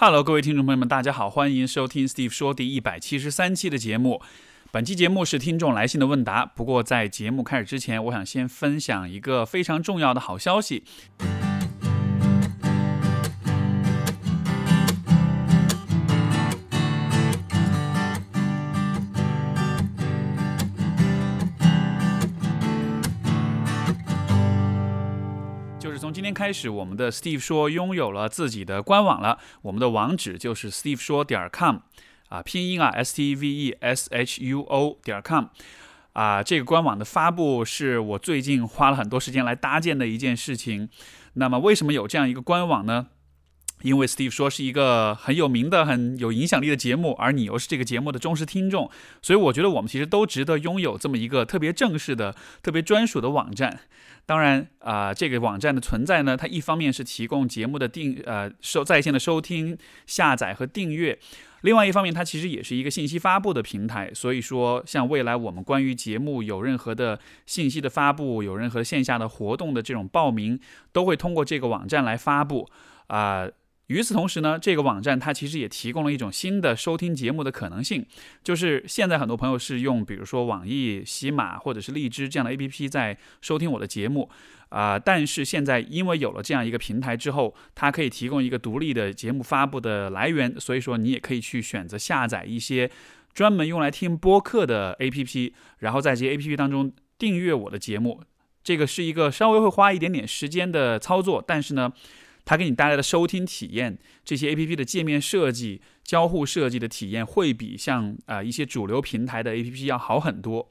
Hello，各位听众朋友们，大家好，欢迎收听 Steve 说第一百七十三期的节目。本期节目是听众来信的问答。不过在节目开始之前，我想先分享一个非常重要的好消息。天开始，我们的 Steve 说拥有了自己的官网了。我们的网址就是 Steve 说点 com，啊，拼音啊，S T V E S H U O 点 com，啊，这个官网的发布是我最近花了很多时间来搭建的一件事情。那么，为什么有这样一个官网呢？因为 Steve 说是一个很有名的、很有影响力的节目，而你又是这个节目的忠实听众，所以我觉得我们其实都值得拥有这么一个特别正式的、特别专属的网站。当然啊，这个网站的存在呢，它一方面是提供节目的订呃收在线的收听、下载和订阅，另外一方面它其实也是一个信息发布的平台。所以说，像未来我们关于节目有任何的信息的发布，有任何线下的活动的这种报名，都会通过这个网站来发布啊。与此同时呢，这个网站它其实也提供了一种新的收听节目的可能性，就是现在很多朋友是用比如说网易、喜马或者是荔枝这样的 APP 在收听我的节目，啊，但是现在因为有了这样一个平台之后，它可以提供一个独立的节目发布的来源，所以说你也可以去选择下载一些专门用来听播客的 APP，然后在这些 APP 当中订阅我的节目，这个是一个稍微会花一点点时间的操作，但是呢。它给你带来的收听体验，这些 A P P 的界面设计、交互设计的体验，会比像啊一些主流平台的 A P P 要好很多。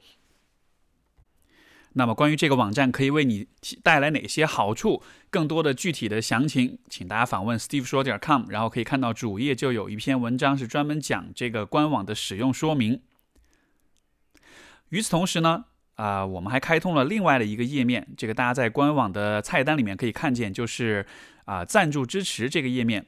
那么，关于这个网站可以为你带来哪些好处，更多的具体的详情，请大家访问 Steve 说点 com，然后可以看到主页就有一篇文章是专门讲这个官网的使用说明。与此同时呢。啊，我们还开通了另外的一个页面，这个大家在官网的菜单里面可以看见，就是啊赞助支持这个页面。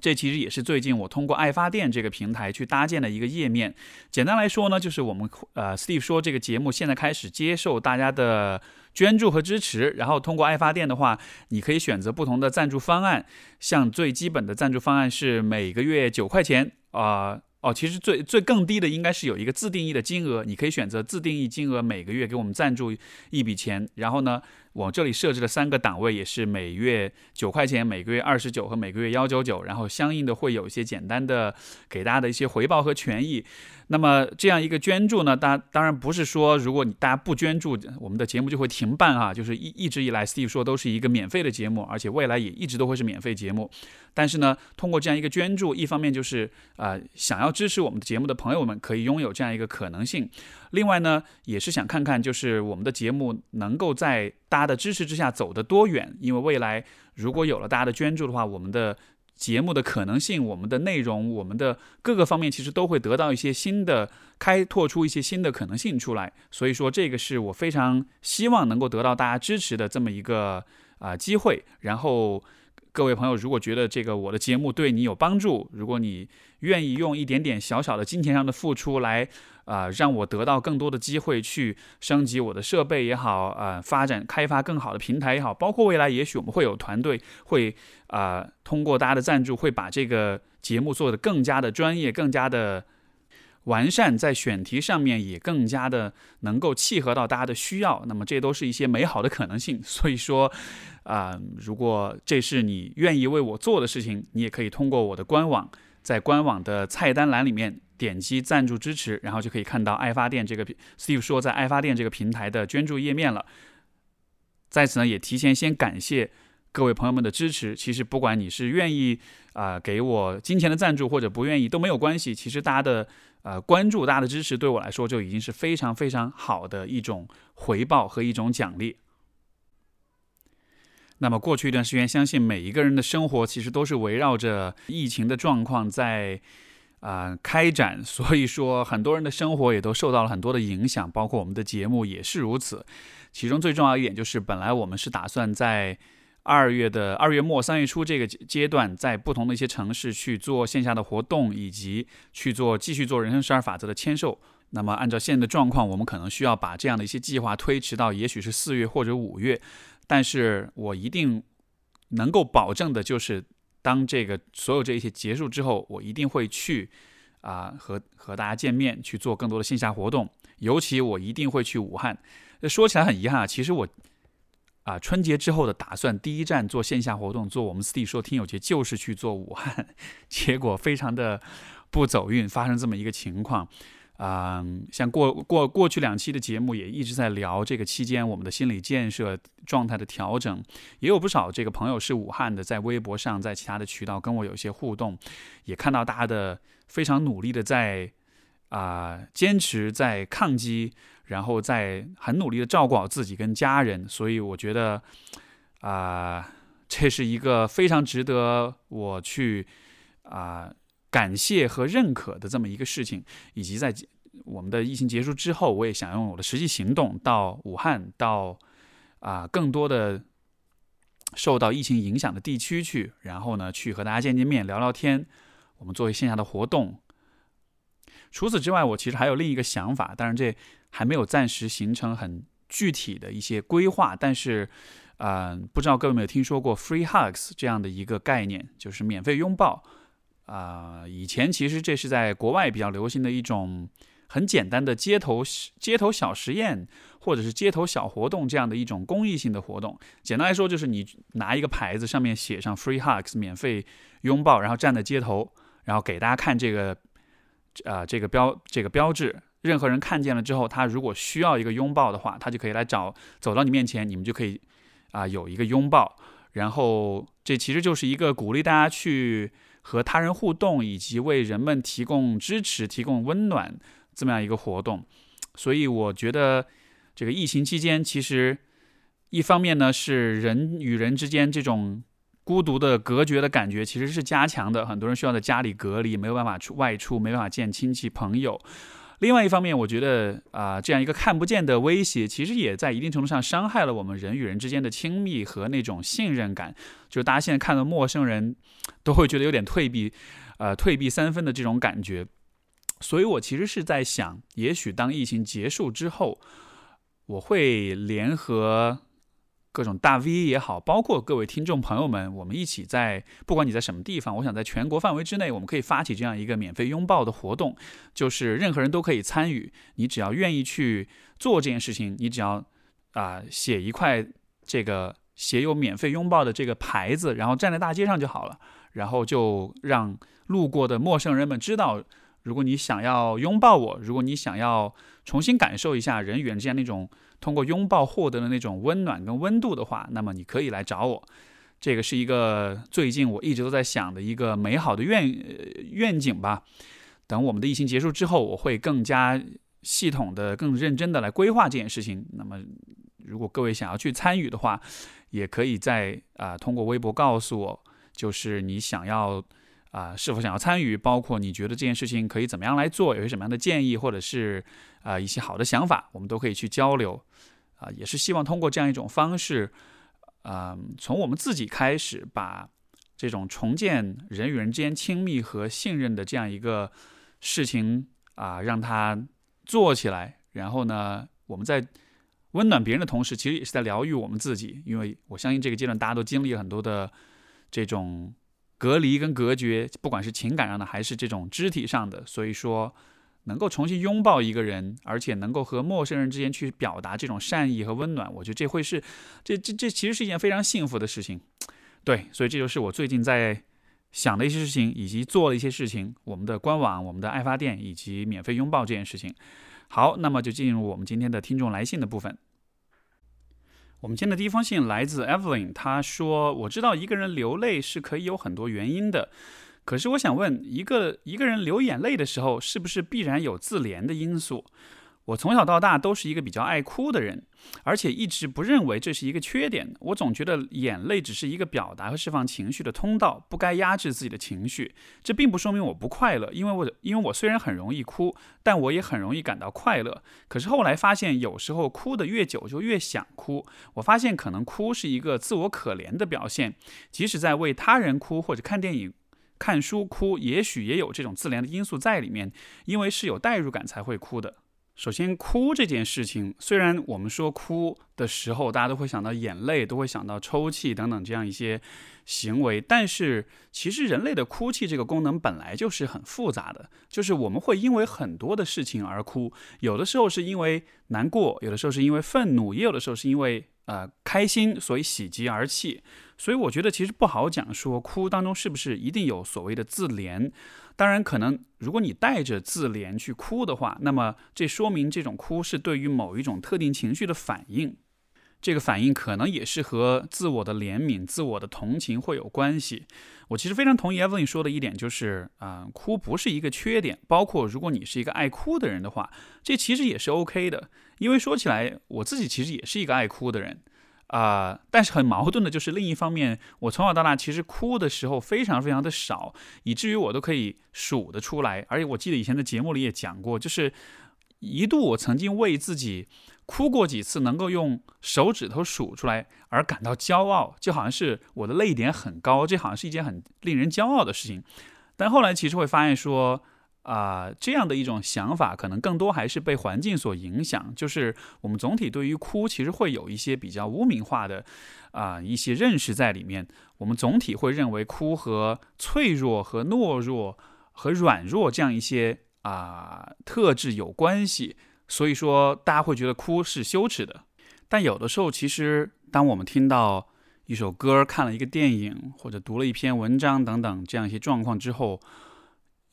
这其实也是最近我通过爱发电这个平台去搭建的一个页面。简单来说呢，就是我们呃 Steve 说这个节目现在开始接受大家的捐助和支持，然后通过爱发电的话，你可以选择不同的赞助方案。像最基本的赞助方案是每个月九块钱啊。哦，其实最最更低的应该是有一个自定义的金额，你可以选择自定义金额，每个月给我们赞助一笔钱，然后呢。我这里设置了三个档位，也是每月九块钱，每个月二十九和每个月幺九九，然后相应的会有一些简单的给大家的一些回报和权益。那么这样一个捐助呢，当当然不是说如果你大家不捐助，我们的节目就会停办啊，就是一一直以来，Steve 说都是一个免费的节目，而且未来也一直都会是免费节目。但是呢，通过这样一个捐助，一方面就是啊，想要支持我们的节目的朋友们可以拥有这样一个可能性。另外呢，也是想看看，就是我们的节目能够在大家的支持之下走得多远。因为未来如果有了大家的捐助的话，我们的节目的可能性、我们的内容、我们的各个方面，其实都会得到一些新的开拓出一些新的可能性出来。所以说，这个是我非常希望能够得到大家支持的这么一个啊机会。然后。各位朋友，如果觉得这个我的节目对你有帮助，如果你愿意用一点点小小的金钱上的付出来，啊，让我得到更多的机会去升级我的设备也好，啊，发展开发更好的平台也好，包括未来也许我们会有团队会啊，通过大家的赞助，会把这个节目做得更加的专业，更加的。完善在选题上面也更加的能够契合到大家的需要，那么这都是一些美好的可能性。所以说，啊，如果这是你愿意为我做的事情，你也可以通过我的官网，在官网的菜单栏里面点击赞助支持，然后就可以看到爱发电这个 Steve 说在爱发电这个平台的捐助页面了。在此呢，也提前先感谢各位朋友们的支持。其实不管你是愿意啊给我金钱的赞助，或者不愿意都没有关系。其实大家的。呃，关注大家的支持对我来说就已经是非常非常好的一种回报和一种奖励。那么过去一段时间，相信每一个人的生活其实都是围绕着疫情的状况在啊开展，所以说很多人的生活也都受到了很多的影响，包括我们的节目也是如此。其中最重要一点就是，本来我们是打算在。二月的二月末三月初这个阶段，在不同的一些城市去做线下的活动，以及去做继续做人生十二法则的签售。那么按照现在的状况，我们可能需要把这样的一些计划推迟到也许是四月或者五月。但是我一定能够保证的就是，当这个所有这一切结束之后，我一定会去啊和和大家见面，去做更多的线下活动。尤其我一定会去武汉。说起来很遗憾啊，其实我啊春节之后的打算，第一站做线下活动，做我们四 D 说听友节，就是去做武汉。结果非常的不走运，发生这么一个情况。啊，像过过过去两期的节目也一直在聊这个期间我们的心理建设状态的调整，也有不少这个朋友是武汉的，在微博上，在其他的渠道跟我有一些互动，也看到大家的非常努力的在啊坚持在抗击，然后在很努力的照顾好自己跟家人，所以我觉得啊这是一个非常值得我去啊。感谢和认可的这么一个事情，以及在我们的疫情结束之后，我也想用我的实际行动到武汉，到啊更多的受到疫情影响的地区去，然后呢去和大家见见面、聊聊天，我们作为线下的活动。除此之外，我其实还有另一个想法，当然这还没有暂时形成很具体的一些规划，但是，嗯，不知道各位有没有听说过 “free hugs” 这样的一个概念，就是免费拥抱。啊，以前其实这是在国外比较流行的一种很简单的街头街头小实验，或者是街头小活动这样的一种公益性的活动。简单来说，就是你拿一个牌子，上面写上 “free hugs” 免费拥抱，然后站在街头，然后给大家看这个啊这个标这个标志。任何人看见了之后，他如果需要一个拥抱的话，他就可以来找走到你面前，你们就可以啊有一个拥抱。然后这其实就是一个鼓励大家去。和他人互动，以及为人们提供支持、提供温暖，这么样一个活动。所以我觉得，这个疫情期间，其实一方面呢，是人与人之间这种孤独的隔绝的感觉，其实是加强的。很多人需要在家里隔离，没有办法出外出，没办法见亲戚朋友。另外一方面，我觉得啊，这样一个看不见的威胁，其实也在一定程度上伤害了我们人与人之间的亲密和那种信任感。就大家现在看到陌生人，都会觉得有点退避，呃，退避三分的这种感觉。所以我其实是在想，也许当疫情结束之后，我会联合。各种大 V 也好，包括各位听众朋友们，我们一起在，不管你在什么地方，我想在全国范围之内，我们可以发起这样一个免费拥抱的活动，就是任何人都可以参与，你只要愿意去做这件事情，你只要啊写一块这个写有免费拥抱的这个牌子，然后站在大街上就好了，然后就让路过的陌生人们知道，如果你想要拥抱我，如果你想要重新感受一下人与人之间那种。通过拥抱获得的那种温暖跟温度的话，那么你可以来找我。这个是一个最近我一直都在想的一个美好的愿愿景吧。等我们的疫情结束之后，我会更加系统的、更认真的来规划这件事情。那么，如果各位想要去参与的话，也可以在啊通过微博告诉我，就是你想要啊是否想要参与，包括你觉得这件事情可以怎么样来做，有些什么样的建议，或者是啊一些好的想法，我们都可以去交流。啊，也是希望通过这样一种方式，啊，从我们自己开始，把这种重建人与人之间亲密和信任的这样一个事情啊，让它做起来。然后呢，我们在温暖别人的同时，其实也是在疗愈我们自己。因为我相信这个阶段大家都经历了很多的这种隔离跟隔绝，不管是情感上的还是这种肢体上的。所以说。能够重新拥抱一个人，而且能够和陌生人之间去表达这种善意和温暖，我觉得这会是，这这这其实是一件非常幸福的事情。对，所以这就是我最近在想的一些事情，以及做了一些事情。我们的官网、我们的爱发电以及免费拥抱这件事情。好，那么就进入我们今天的听众来信的部分。我们今天的第一封信来自 Evelyn，他说：“我知道一个人流泪是可以有很多原因的。”可是我想问，一个一个人流眼泪的时候，是不是必然有自怜的因素？我从小到大都是一个比较爱哭的人，而且一直不认为这是一个缺点。我总觉得眼泪只是一个表达和释放情绪的通道，不该压制自己的情绪。这并不说明我不快乐，因为我因为我虽然很容易哭，但我也很容易感到快乐。可是后来发现，有时候哭得越久，就越想哭。我发现，可能哭是一个自我可怜的表现，即使在为他人哭或者看电影。看书哭，也许也有这种自怜的因素在里面，因为是有代入感才会哭的。首先，哭这件事情，虽然我们说哭的时候，大家都会想到眼泪，都会想到抽泣等等这样一些行为，但是其实人类的哭泣这个功能本来就是很复杂的，就是我们会因为很多的事情而哭，有的时候是因为难过，有的时候是因为愤怒，也有的时候是因为呃开心，所以喜极而泣。所以我觉得其实不好讲说哭当中是不是一定有所谓的自怜。当然，可能如果你带着自怜去哭的话，那么这说明这种哭是对于某一种特定情绪的反应。这个反应可能也是和自我的怜悯、自我的同情会有关系。我其实非常同意 Evelyn 说的一点，就是啊，哭不是一个缺点。包括如果你是一个爱哭的人的话，这其实也是 OK 的。因为说起来，我自己其实也是一个爱哭的人。啊，但是很矛盾的就是，另一方面，我从小到大其实哭的时候非常非常的少，以至于我都可以数得出来。而且我记得以前的节目里也讲过，就是一度我曾经为自己哭过几次能够用手指头数出来而感到骄傲，就好像是我的泪点很高，这好像是一件很令人骄傲的事情。但后来其实会发现说。啊，这样的一种想法，可能更多还是被环境所影响。就是我们总体对于哭，其实会有一些比较污名化的啊一些认识在里面。我们总体会认为哭和脆弱、和懦弱、和软弱这样一些啊特质有关系。所以说，大家会觉得哭是羞耻的。但有的时候，其实当我们听到一首歌、看了一个电影，或者读了一篇文章等等这样一些状况之后，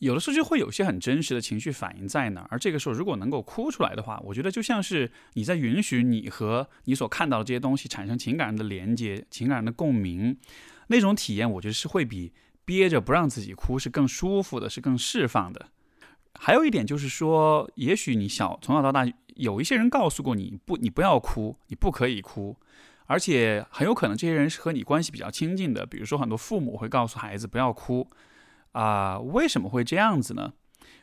有的时候就会有些很真实的情绪反应在那儿，而这个时候如果能够哭出来的话，我觉得就像是你在允许你和你所看到的这些东西产生情感上的连接、情感上的共鸣，那种体验，我觉得是会比憋着不让自己哭是更舒服的，是更释放的。还有一点就是说，也许你小从小到大有一些人告诉过你不，你不要哭，你不可以哭，而且很有可能这些人是和你关系比较亲近的，比如说很多父母会告诉孩子不要哭。啊，为什么会这样子呢？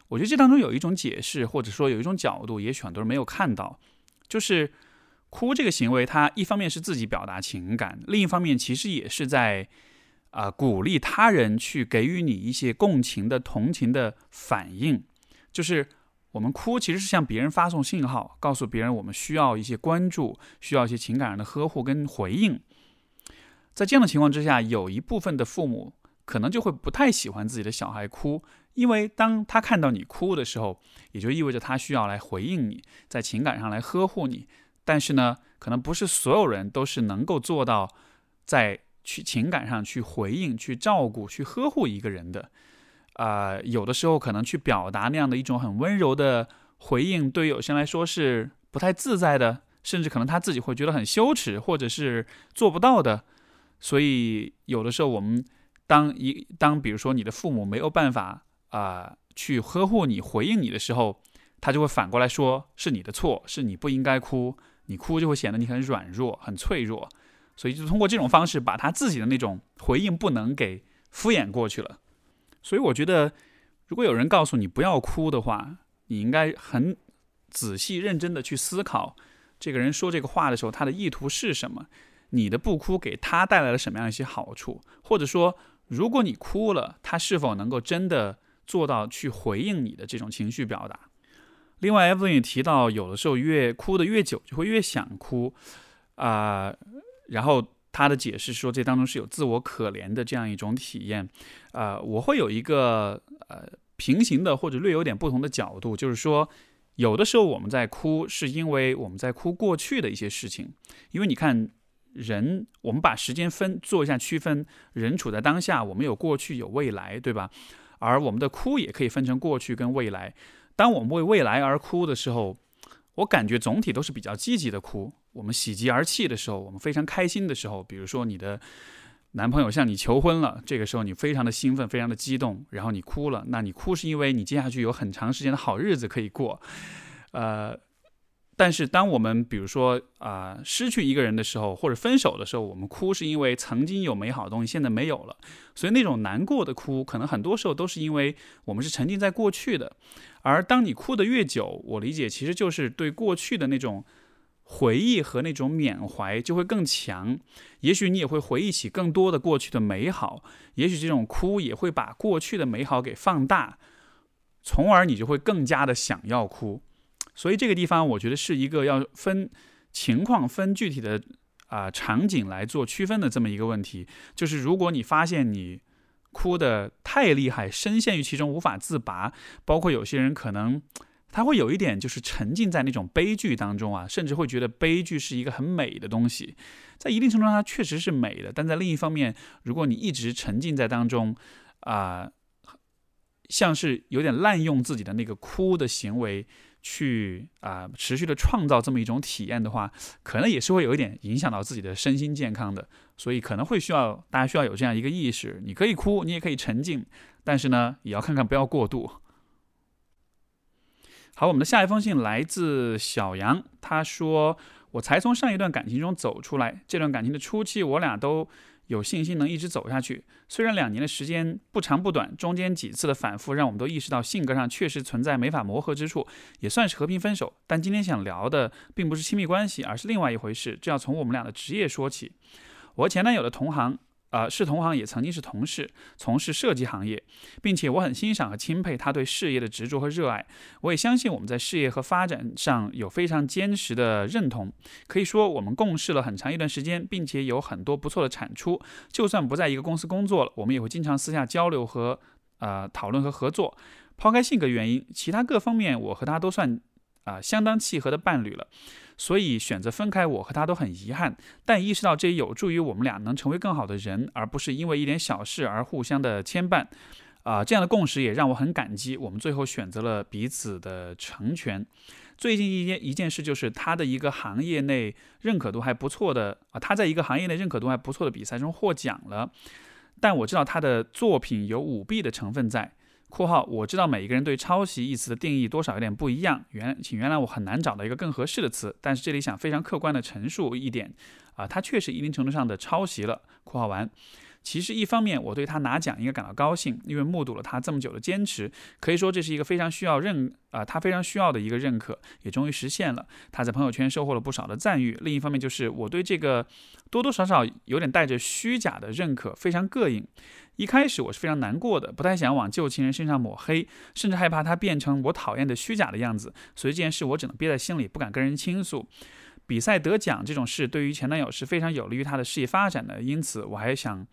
我觉得这当中有一种解释，或者说有一种角度，也许很多人没有看到，就是哭这个行为，它一方面是自己表达情感，另一方面其实也是在啊鼓励他人去给予你一些共情的、同情的反应。就是我们哭其实是向别人发送信号，告诉别人我们需要一些关注，需要一些情感上的呵护跟回应。在这样的情况之下，有一部分的父母。可能就会不太喜欢自己的小孩哭，因为当他看到你哭的时候，也就意味着他需要来回应你，在情感上来呵护你。但是呢，可能不是所有人都是能够做到在去情感上去回应、去照顾、去呵护一个人的。啊，有的时候可能去表达那样的一种很温柔的回应，对于有些人来说是不太自在的，甚至可能他自己会觉得很羞耻，或者是做不到的。所以有的时候我们。当一当比如说你的父母没有办法啊去呵护你回应你的时候，他就会反过来说是你的错，是你不应该哭，你哭就会显得你很软弱、很脆弱，所以就通过这种方式把他自己的那种回应不能给敷衍过去了。所以我觉得，如果有人告诉你不要哭的话，你应该很仔细认真的去思考，这个人说这个话的时候他的意图是什么，你的不哭给他带来了什么样一些好处，或者说。如果你哭了，他是否能够真的做到去回应你的这种情绪表达？另外，Evan 也提到，有的时候越哭的越久，就会越想哭啊。然后他的解释说，这当中是有自我可怜的这样一种体验。啊，我会有一个呃平行的或者略有点不同的角度，就是说，有的时候我们在哭，是因为我们在哭过去的一些事情，因为你看。人，我们把时间分做一下区分，人处在当下，我们有过去有未来，对吧？而我们的哭也可以分成过去跟未来。当我们为未来而哭的时候，我感觉总体都是比较积极的哭。我们喜极而泣的时候，我们非常开心的时候，比如说你的男朋友向你求婚了，这个时候你非常的兴奋，非常的激动，然后你哭了。那你哭是因为你接下去有很长时间的好日子可以过，呃。但是，当我们比如说啊失去一个人的时候，或者分手的时候，我们哭是因为曾经有美好的东西现在没有了，所以那种难过的哭，可能很多时候都是因为我们是沉浸在过去的。而当你哭得越久，我理解其实就是对过去的那种回忆和那种缅怀就会更强。也许你也会回忆起更多的过去的美好，也许这种哭也会把过去的美好给放大，从而你就会更加的想要哭。所以这个地方我觉得是一个要分情况、分具体的啊场景来做区分的这么一个问题。就是如果你发现你哭的太厉害，深陷于其中无法自拔，包括有些人可能他会有一点就是沉浸在那种悲剧当中啊，甚至会觉得悲剧是一个很美的东西。在一定程度上，它确实是美的，但在另一方面，如果你一直沉浸在当中啊。像是有点滥用自己的那个哭的行为，去啊持续的创造这么一种体验的话，可能也是会有一点影响到自己的身心健康的，所以可能会需要大家需要有这样一个意识：你可以哭，你也可以沉浸，但是呢，也要看看不要过度。好，我们的下一封信来自小杨，他说：“我才从上一段感情中走出来，这段感情的初期，我俩都。”有信心能一直走下去。虽然两年的时间不长不短，中间几次的反复让我们都意识到性格上确实存在没法磨合之处，也算是和平分手。但今天想聊的并不是亲密关系，而是另外一回事。这要从我们俩的职业说起。我和前男友的同行。呃，是同行，也曾经是同事，从事设计行业，并且我很欣赏和钦佩他对事业的执着和热爱。我也相信我们在事业和发展上有非常坚实的认同。可以说，我们共事了很长一段时间，并且有很多不错的产出。就算不在一个公司工作了，我们也会经常私下交流和呃讨论和合作。抛开性格原因，其他各方面，我和他都算啊相当契合的伴侣了。所以选择分开，我和他都很遗憾，但意识到这有助于我们俩能成为更好的人，而不是因为一点小事而互相的牵绊。啊，这样的共识也让我很感激。我们最后选择了彼此的成全。最近一件一件事就是他的一个行业内认可度还不错的啊，他在一个行业内认可度还不错的比赛中获奖了，但我知道他的作品有舞弊的成分在。括号，我知道每一个人对抄袭一词的定义多少有点不一样，原请原谅我很难找到一个更合适的词，但是这里想非常客观的陈述一点，啊，他确实一定程度上的抄袭了。括号完。其实，一方面我对他拿奖应该感到高兴，因为目睹了他这么久的坚持，可以说这是一个非常需要认啊，他非常需要的一个认可，也终于实现了。他在朋友圈收获了不少的赞誉。另一方面，就是我对这个多多少少有点带着虚假的认可非常膈应。一开始我是非常难过的，不太想往旧情人身上抹黑，甚至害怕他变成我讨厌的虚假的样子。所以这件事我只能憋在心里，不敢跟人倾诉。比赛得奖这种事对于前男友是非常有利于他的事业发展的，因此我还想。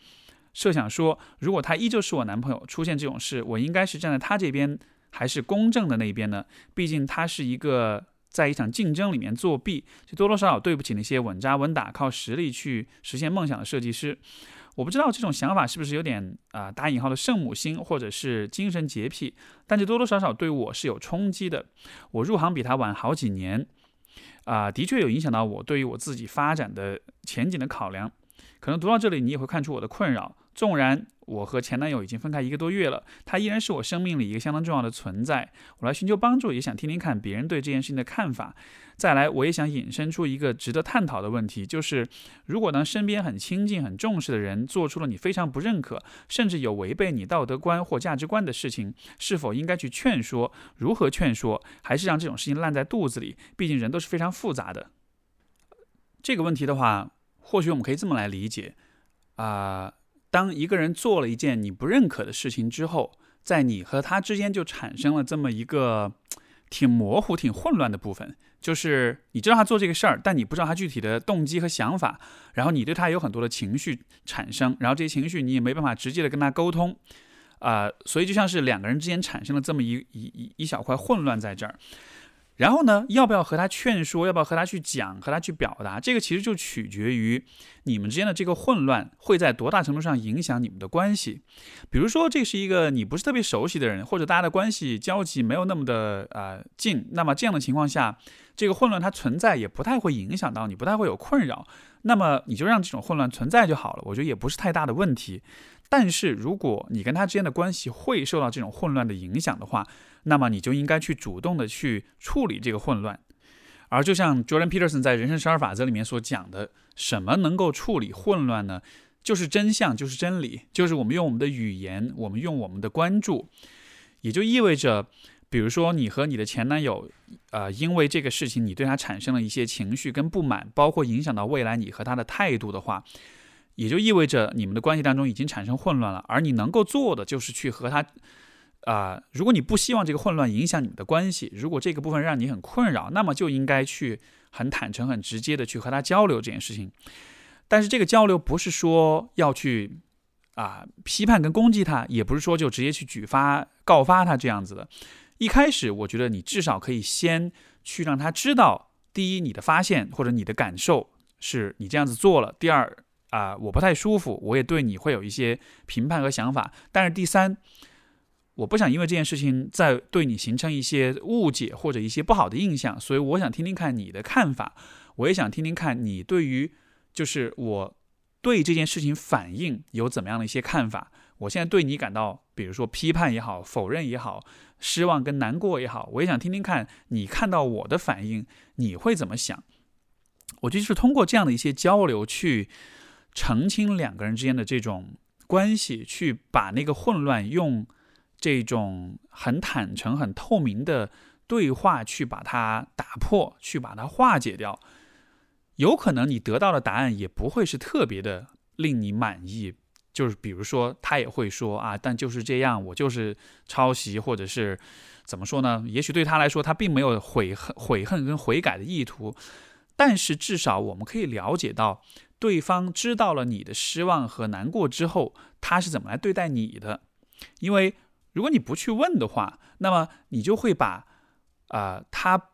设想说，如果他依旧是我男朋友，出现这种事，我应该是站在他这边，还是公正的那一边呢？毕竟他是一个在一场竞争里面作弊，就多多少少对不起那些稳扎稳打、靠实力去实现梦想的设计师。我不知道这种想法是不是有点啊打引号的圣母心，或者是精神洁癖，但这多多少少对我是有冲击的。我入行比他晚好几年，啊，的确有影响到我对于我自己发展的前景的考量。可能读到这里，你也会看出我的困扰。纵然我和前男友已经分开一个多月了，他依然是我生命里一个相当重要的存在。我来寻求帮助，也想听听看别人对这件事情的看法。再来，我也想引申出一个值得探讨的问题，就是如果当身边很亲近、很重视的人做出了你非常不认可，甚至有违背你道德观或价值观的事情，是否应该去劝说？如何劝说？还是让这种事情烂在肚子里？毕竟人都是非常复杂的。这个问题的话。或许我们可以这么来理解，啊，当一个人做了一件你不认可的事情之后，在你和他之间就产生了这么一个挺模糊、挺混乱的部分，就是你知道他做这个事儿，但你不知道他具体的动机和想法，然后你对他有很多的情绪产生，然后这些情绪你也没办法直接的跟他沟通，啊，所以就像是两个人之间产生了这么一一一一小块混乱在这儿。然后呢，要不要和他劝说？要不要和他去讲？和他去表达？这个其实就取决于你们之间的这个混乱会在多大程度上影响你们的关系。比如说，这是一个你不是特别熟悉的人，或者大家的关系交集没有那么的呃近，那么这样的情况下，这个混乱它存在也不太会影响到你，不太会有困扰。那么你就让这种混乱存在就好了，我觉得也不是太大的问题。但是如果你跟他之间的关系会受到这种混乱的影响的话，那么你就应该去主动的去处理这个混乱。而就像 Jordan Peterson 在《人生十二法则》里面所讲的，什么能够处理混乱呢？就是真相，就是真理，就是我们用我们的语言，我们用我们的关注，也就意味着，比如说你和你的前男友，呃，因为这个事情你对他产生了一些情绪跟不满，包括影响到未来你和他的态度的话。也就意味着你们的关系当中已经产生混乱了，而你能够做的就是去和他，啊，如果你不希望这个混乱影响你们的关系，如果这个部分让你很困扰，那么就应该去很坦诚、很直接的去和他交流这件事情。但是这个交流不是说要去啊批判跟攻击他，也不是说就直接去举发告发他这样子的。一开始，我觉得你至少可以先去让他知道，第一，你的发现或者你的感受是你这样子做了；第二，啊，我不太舒服，我也对你会有一些评判和想法。但是第三，我不想因为这件事情再对你形成一些误解或者一些不好的印象，所以我想听听看你的看法，我也想听听看你对于就是我对这件事情反应有怎么样的一些看法。我现在对你感到，比如说批判也好，否认也好。失望跟难过也好，我也想听听看你看到我的反应，你会怎么想？我就是通过这样的一些交流去澄清两个人之间的这种关系，去把那个混乱用这种很坦诚、很透明的对话去把它打破，去把它化解掉。有可能你得到的答案也不会是特别的令你满意。就是比如说，他也会说啊，但就是这样，我就是抄袭，或者是怎么说呢？也许对他来说，他并没有悔恨、悔恨跟悔改的意图，但是至少我们可以了解到，对方知道了你的失望和难过之后，他是怎么来对待你的。因为如果你不去问的话，那么你就会把啊他。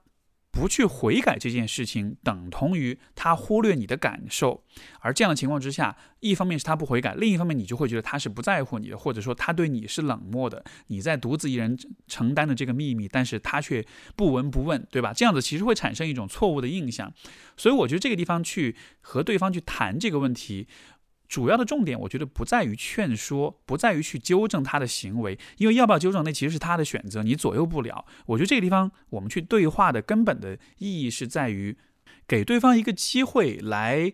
不去悔改这件事情，等同于他忽略你的感受。而这样的情况之下，一方面是他不悔改，另一方面你就会觉得他是不在乎你的，或者说他对你是冷漠的。你在独自一人承担的这个秘密，但是他却不闻不问，对吧？这样子其实会产生一种错误的印象。所以我觉得这个地方去和对方去谈这个问题。主要的重点，我觉得不在于劝说，不在于去纠正他的行为，因为要不要纠正，那其实是他的选择，你左右不了。我觉得这个地方，我们去对话的根本的意义是在于，给对方一个机会来，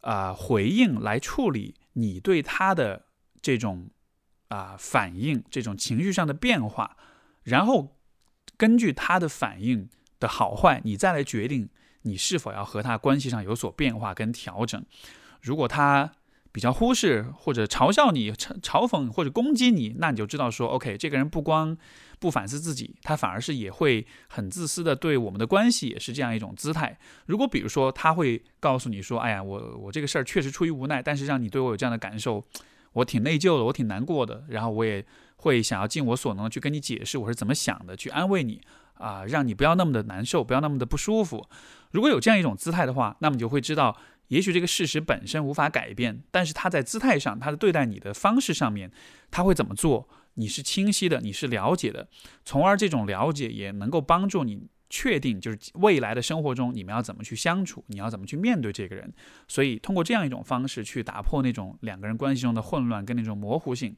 啊，回应，来处理你对他的这种啊反应，这种情绪上的变化，然后根据他的反应的好坏，你再来决定你是否要和他关系上有所变化跟调整。如果他，比较忽视或者嘲笑你、嘲嘲讽或者攻击你，那你就知道说，OK，这个人不光不反思自己，他反而是也会很自私的对我们的关系也是这样一种姿态。如果比如说他会告诉你说，哎呀，我我这个事儿确实出于无奈，但是让你对我有这样的感受，我挺内疚的，我挺难过的，然后我也会想要尽我所能去跟你解释我是怎么想的，去安慰你啊，让你不要那么的难受，不要那么的不舒服。如果有这样一种姿态的话，那么你就会知道。也许这个事实本身无法改变，但是他在姿态上，他的对待你的方式上面，他会怎么做？你是清晰的，你是了解的，从而这种了解也能够帮助你确定，就是未来的生活中你们要怎么去相处，你要怎么去面对这个人。所以通过这样一种方式去打破那种两个人关系中的混乱跟那种模糊性。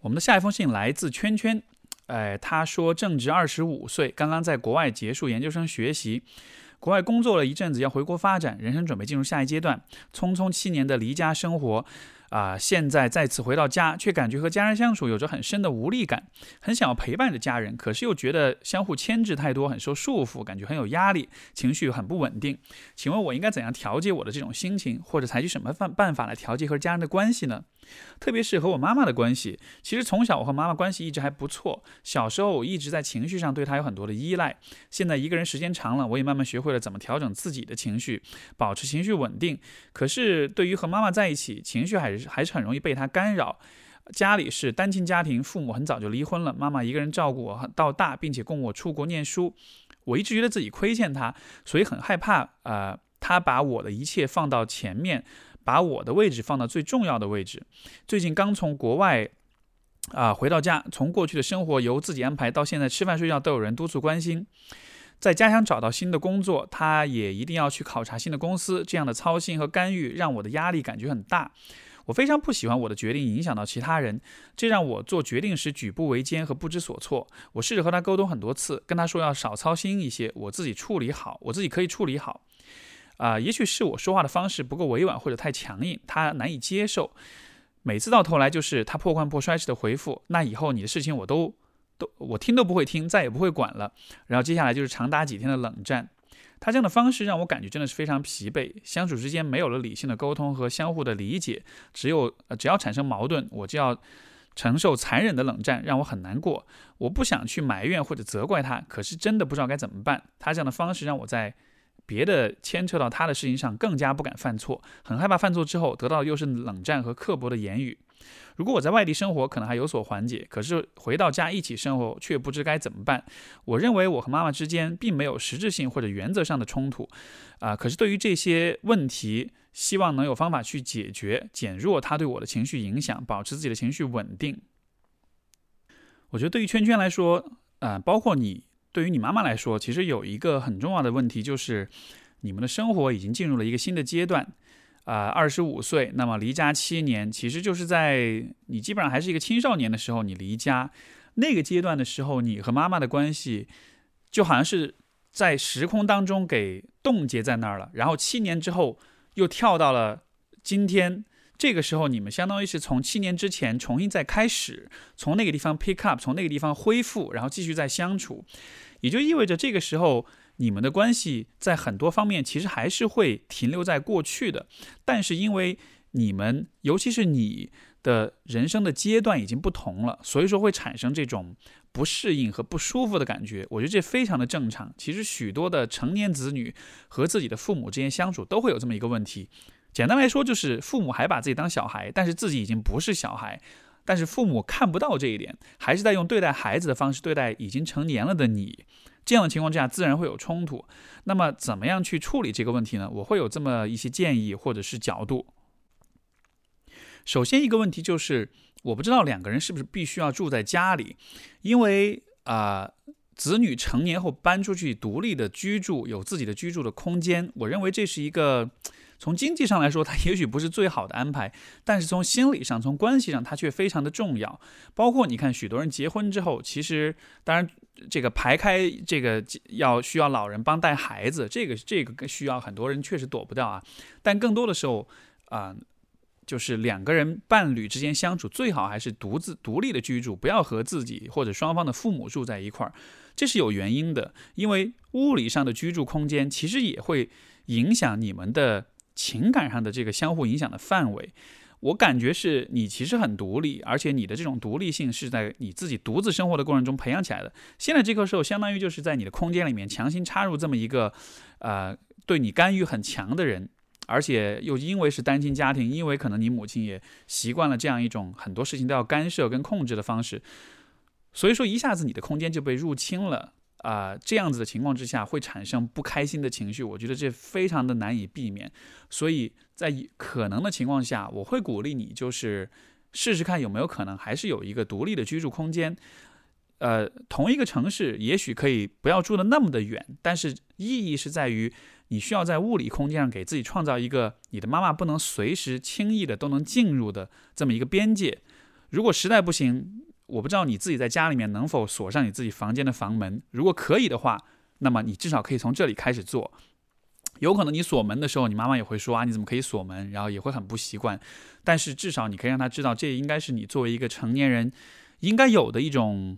我们的下一封信来自圈圈，哎，他说正值二十五岁，刚刚在国外结束研究生学习。国外工作了一阵子，要回国发展，人生准备进入下一阶段。匆匆七年的离家生活。啊，现在再次回到家，却感觉和家人相处有着很深的无力感，很想要陪伴着家人，可是又觉得相互牵制太多，很受束缚，感觉很有压力，情绪很不稳定。请问我应该怎样调节我的这种心情，或者采取什么办办法来调节和家人的关系呢？特别是和我妈妈的关系。其实从小我和妈妈关系一直还不错，小时候我一直在情绪上对她有很多的依赖。现在一个人时间长了，我也慢慢学会了怎么调整自己的情绪，保持情绪稳定。可是对于和妈妈在一起，情绪还是。还是很容易被他干扰。家里是单亲家庭，父母很早就离婚了，妈妈一个人照顾我到大，并且供我出国念书。我一直觉得自己亏欠他，所以很害怕。呃，他把我的一切放到前面，把我的位置放到最重要的位置。最近刚从国外啊回到家，从过去的生活由自己安排，到现在吃饭睡觉都有人督促关心。在家乡找到新的工作，他也一定要去考察新的公司，这样的操心和干预让我的压力感觉很大。我非常不喜欢我的决定影响到其他人，这让我做决定时举步维艰和不知所措。我试着和他沟通很多次，跟他说要少操心一些，我自己处理好，我自己可以处理好。啊，也许是我说话的方式不够委婉或者太强硬，他难以接受。每次到头来就是他破罐破摔式的回复，那以后你的事情我都都我听都不会听，再也不会管了。然后接下来就是长达几天的冷战。他这样的方式让我感觉真的是非常疲惫，相处之间没有了理性的沟通和相互的理解，只有呃只要产生矛盾，我就要承受残忍的冷战，让我很难过。我不想去埋怨或者责怪他，可是真的不知道该怎么办。他这样的方式让我在别的牵扯到他的事情上更加不敢犯错，很害怕犯错之后得到又是冷战和刻薄的言语。如果我在外地生活，可能还有所缓解；可是回到家一起生活，却不知该怎么办。我认为我和妈妈之间并没有实质性或者原则上的冲突，啊，可是对于这些问题，希望能有方法去解决，减弱他对我的情绪影响，保持自己的情绪稳定。我觉得对于圈圈来说，啊，包括你，对于你妈妈来说，其实有一个很重要的问题，就是你们的生活已经进入了一个新的阶段。啊，二十五岁，那么离家七年，其实就是在你基本上还是一个青少年的时候，你离家那个阶段的时候，你和妈妈的关系就好像是在时空当中给冻结在那儿了。然后七年之后又跳到了今天，这个时候你们相当于是从七年之前重新再开始，从那个地方 pick up，从那个地方恢复，然后继续再相处，也就意味着这个时候。你们的关系在很多方面其实还是会停留在过去的，但是因为你们，尤其是你的人生的阶段已经不同了，所以说会产生这种不适应和不舒服的感觉。我觉得这非常的正常。其实许多的成年子女和自己的父母之间相处都会有这么一个问题。简单来说，就是父母还把自己当小孩，但是自己已经不是小孩，但是父母看不到这一点，还是在用对待孩子的方式对待已经成年了的你。这样的情况之下，自然会有冲突。那么，怎么样去处理这个问题呢？我会有这么一些建议或者是角度。首先，一个问题就是，我不知道两个人是不是必须要住在家里，因为啊，子女成年后搬出去独立的居住，有自己的居住的空间，我认为这是一个。从经济上来说，它也许不是最好的安排，但是从心理上、从关系上，它却非常的重要。包括你看，许多人结婚之后，其实当然这个排开这个要需要老人帮带孩子，这个这个需要很多人确实躲不掉啊。但更多的时候啊，就是两个人伴侣之间相处，最好还是独自独立的居住，不要和自己或者双方的父母住在一块儿。这是有原因的，因为物理上的居住空间其实也会影响你们的。情感上的这个相互影响的范围，我感觉是你其实很独立，而且你的这种独立性是在你自己独自生活的过程中培养起来的。现在这个时候，相当于就是在你的空间里面强行插入这么一个，呃，对你干预很强的人，而且又因为是单亲家庭，因为可能你母亲也习惯了这样一种很多事情都要干涉跟控制的方式，所以说一下子你的空间就被入侵了。啊，这样子的情况之下会产生不开心的情绪，我觉得这非常的难以避免。所以在可能的情况下，我会鼓励你，就是试试看有没有可能还是有一个独立的居住空间。呃，同一个城市也许可以不要住的那么的远，但是意义是在于你需要在物理空间上给自己创造一个你的妈妈不能随时轻易的都能进入的这么一个边界。如果实在不行，我不知道你自己在家里面能否锁上你自己房间的房门。如果可以的话，那么你至少可以从这里开始做。有可能你锁门的时候，你妈妈也会说啊，你怎么可以锁门？然后也会很不习惯。但是至少你可以让她知道，这应该是你作为一个成年人应该有的一种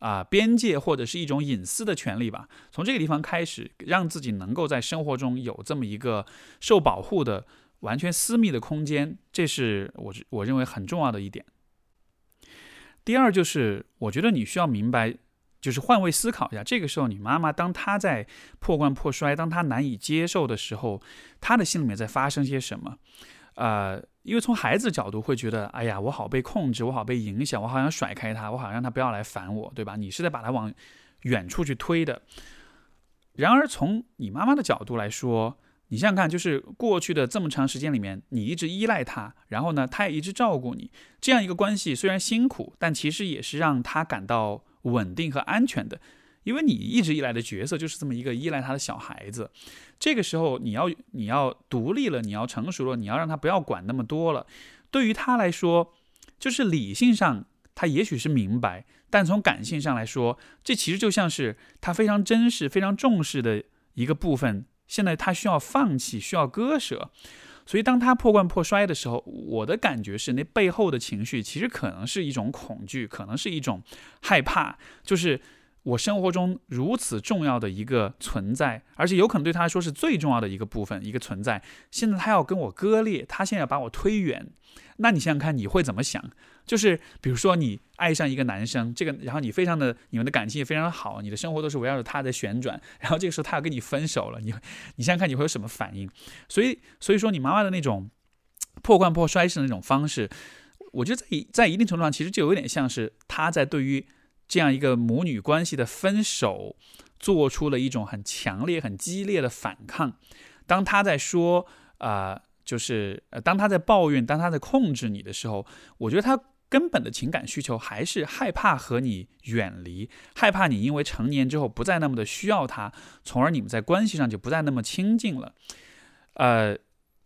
啊边界或者是一种隐私的权利吧。从这个地方开始，让自己能够在生活中有这么一个受保护的、完全私密的空间，这是我我认为很重要的一点。第二就是，我觉得你需要明白，就是换位思考一下。这个时候，你妈妈当她在破罐破摔，当她难以接受的时候，她的心里面在发生些什么？呃，因为从孩子角度会觉得，哎呀，我好被控制，我好被影响，我好想甩开他，我好想让他不要来烦我，对吧？你是在把他往远处去推的。然而，从你妈妈的角度来说，你想想看，就是过去的这么长时间里面，你一直依赖他，然后呢，他也一直照顾你，这样一个关系虽然辛苦，但其实也是让他感到稳定和安全的，因为你一直以来的角色就是这么一个依赖他的小孩子。这个时候，你要你要独立了，你要成熟了，你要让他不要管那么多了。对于他来说，就是理性上他也许是明白，但从感性上来说，这其实就像是他非常珍视、非常重视的一个部分。现在他需要放弃，需要割舍，所以当他破罐破摔的时候，我的感觉是，那背后的情绪其实可能是一种恐惧，可能是一种害怕，就是我生活中如此重要的一个存在，而且有可能对他来说是最重要的一个部分，一个存在。现在他要跟我割裂，他现在要把我推远，那你想想看，你会怎么想？就是比如说你爱上一个男生，这个然后你非常的你们的感情也非常的好，你的生活都是围绕着他在旋转，然后这个时候他要跟你分手了，你你想想看你会有什么反应？所以所以说你妈妈的那种破罐破摔式的那种方式。我觉得在在一定程度上，其实就有点像是他在对于这样一个母女关系的分手，做出了一种很强烈、很激烈的反抗。当他在说啊，就是呃，当他在抱怨、当他在控制你的时候，我觉得他根本的情感需求还是害怕和你远离，害怕你因为成年之后不再那么的需要他，从而你们在关系上就不再那么亲近了。呃，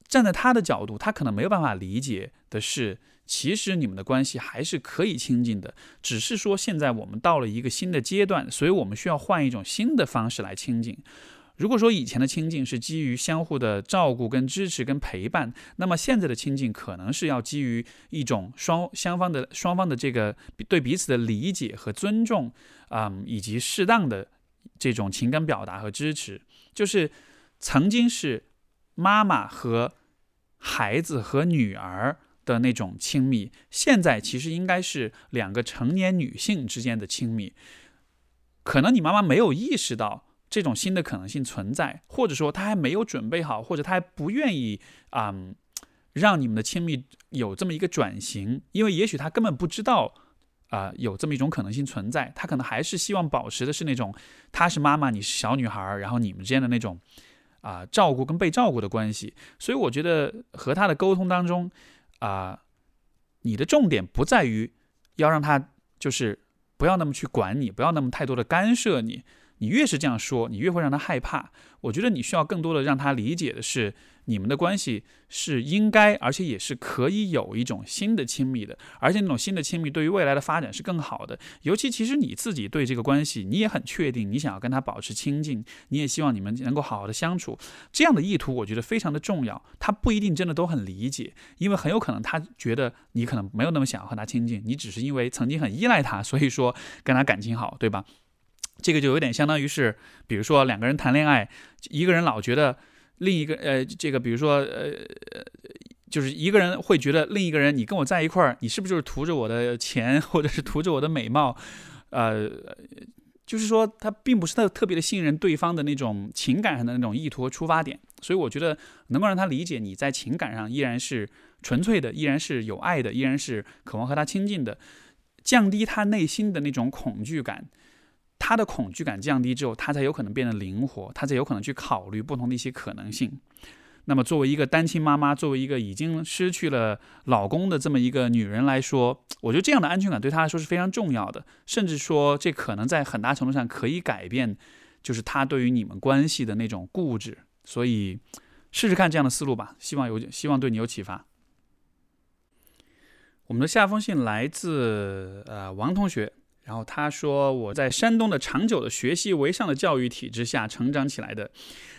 站在他的角度，他可能没有办法理解的是。其实你们的关系还是可以亲近的，只是说现在我们到了一个新的阶段，所以我们需要换一种新的方式来亲近。如果说以前的亲近是基于相互的照顾、跟支持、跟陪伴，那么现在的亲近可能是要基于一种双双方的双方的这个对彼此的理解和尊重，嗯，以及适当的这种情感表达和支持，就是曾经是妈妈和孩子和女儿。的那种亲密，现在其实应该是两个成年女性之间的亲密。可能你妈妈没有意识到这种新的可能性存在，或者说他还没有准备好，或者他还不愿意啊，让你们的亲密有这么一个转型。因为也许他根本不知道啊有这么一种可能性存在，他可能还是希望保持的是那种她是妈妈，你是小女孩，然后你们之间的那种啊照顾跟被照顾的关系。所以我觉得和他的沟通当中。啊，你的重点不在于要让他就是不要那么去管你，不要那么太多的干涉你。你越是这样说，你越会让他害怕。我觉得你需要更多的让他理解的是。你们的关系是应该，而且也是可以有一种新的亲密的，而且那种新的亲密对于未来的发展是更好的。尤其其实你自己对这个关系，你也很确定，你想要跟他保持亲近，你也希望你们能够好好的相处。这样的意图，我觉得非常的重要。他不一定真的都很理解，因为很有可能他觉得你可能没有那么想要和他亲近，你只是因为曾经很依赖他，所以说跟他感情好，对吧？这个就有点相当于是，比如说两个人谈恋爱，一个人老觉得。另一个呃，这个比如说呃，就是一个人会觉得另一个人，你跟我在一块儿，你是不是就是图着我的钱，或者是图着我的美貌？呃，就是说他并不是特特别的信任对方的那种情感上的那种意图和出发点。所以我觉得能够让他理解你在情感上依然是纯粹的，依然是有爱的，依然是渴望和他亲近的，降低他内心的那种恐惧感。他的恐惧感降低之后，他才有可能变得灵活，他才有可能去考虑不同的一些可能性。那么，作为一个单亲妈妈，作为一个已经失去了老公的这么一个女人来说，我觉得这样的安全感对她来说是非常重要的，甚至说这可能在很大程度上可以改变，就是她对于你们关系的那种固执。所以，试试看这样的思路吧，希望有希望对你有启发。我们的下封信来自呃王同学。然后他说：“我在山东的长久的学习为上的教育体制下成长起来的，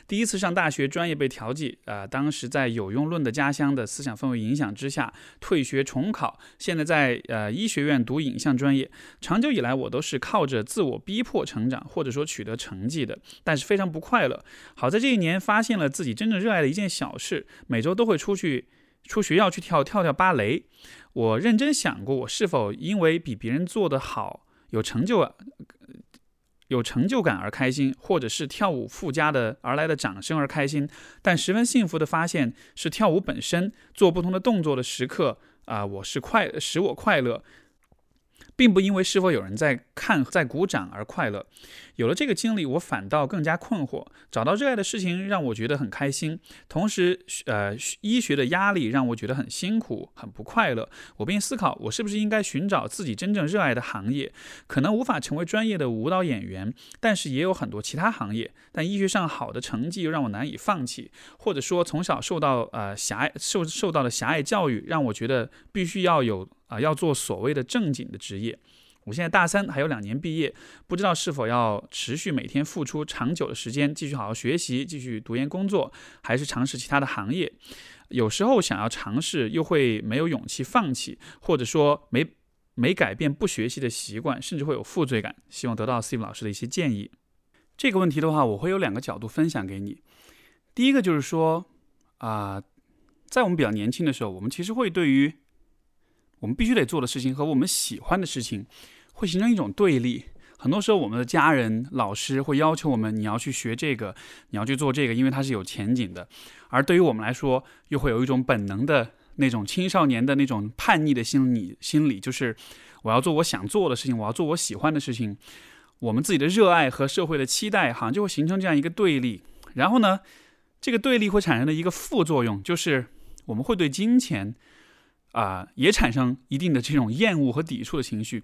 第一次上大学，专业被调剂。啊，当时在有用论的家乡的思想氛围影响之下，退学重考。现在在呃医学院读影像专业。长久以来，我都是靠着自我逼迫成长，或者说取得成绩的，但是非常不快乐。好在这一年发现了自己真正热爱的一件小事，每周都会出去出学校去跳跳跳芭蕾。我认真想过，我是否因为比别人做得好。”有成就啊，有成就感而开心，或者是跳舞附加的而来的掌声而开心，但十分幸福的发现是跳舞本身做不同的动作的时刻啊，我是快使我快乐。并不因为是否有人在看、在鼓掌而快乐。有了这个经历，我反倒更加困惑。找到热爱的事情让我觉得很开心，同时，呃，医学的压力让我觉得很辛苦、很不快乐。我便思考，我是不是应该寻找自己真正热爱的行业？可能无法成为专业的舞蹈演员，但是也有很多其他行业。但医学上好的成绩又让我难以放弃，或者说从小受到呃狭隘受受到的狭隘教育，让我觉得必须要有。啊，要做所谓的正经的职业。我现在大三，还有两年毕业，不知道是否要持续每天付出长久的时间，继续好好学习，继续读研工作，还是尝试其他的行业。有时候想要尝试，又会没有勇气放弃，或者说没没改变不学习的习惯，甚至会有负罪感。希望得到 Steve 老师的一些建议。这个问题的话，我会有两个角度分享给你。第一个就是说，啊，在我们比较年轻的时候，我们其实会对于我们必须得做的事情和我们喜欢的事情，会形成一种对立。很多时候，我们的家人、老师会要求我们，你要去学这个，你要去做这个，因为它是有前景的。而对于我们来说，又会有一种本能的那种青少年的那种叛逆的心理，心理就是我要做我想做的事情，我要做我喜欢的事情。我们自己的热爱和社会的期待，好像就会形成这样一个对立。然后呢，这个对立会产生的一个副作用，就是我们会对金钱啊也产生一定的这种厌恶和抵触的情绪。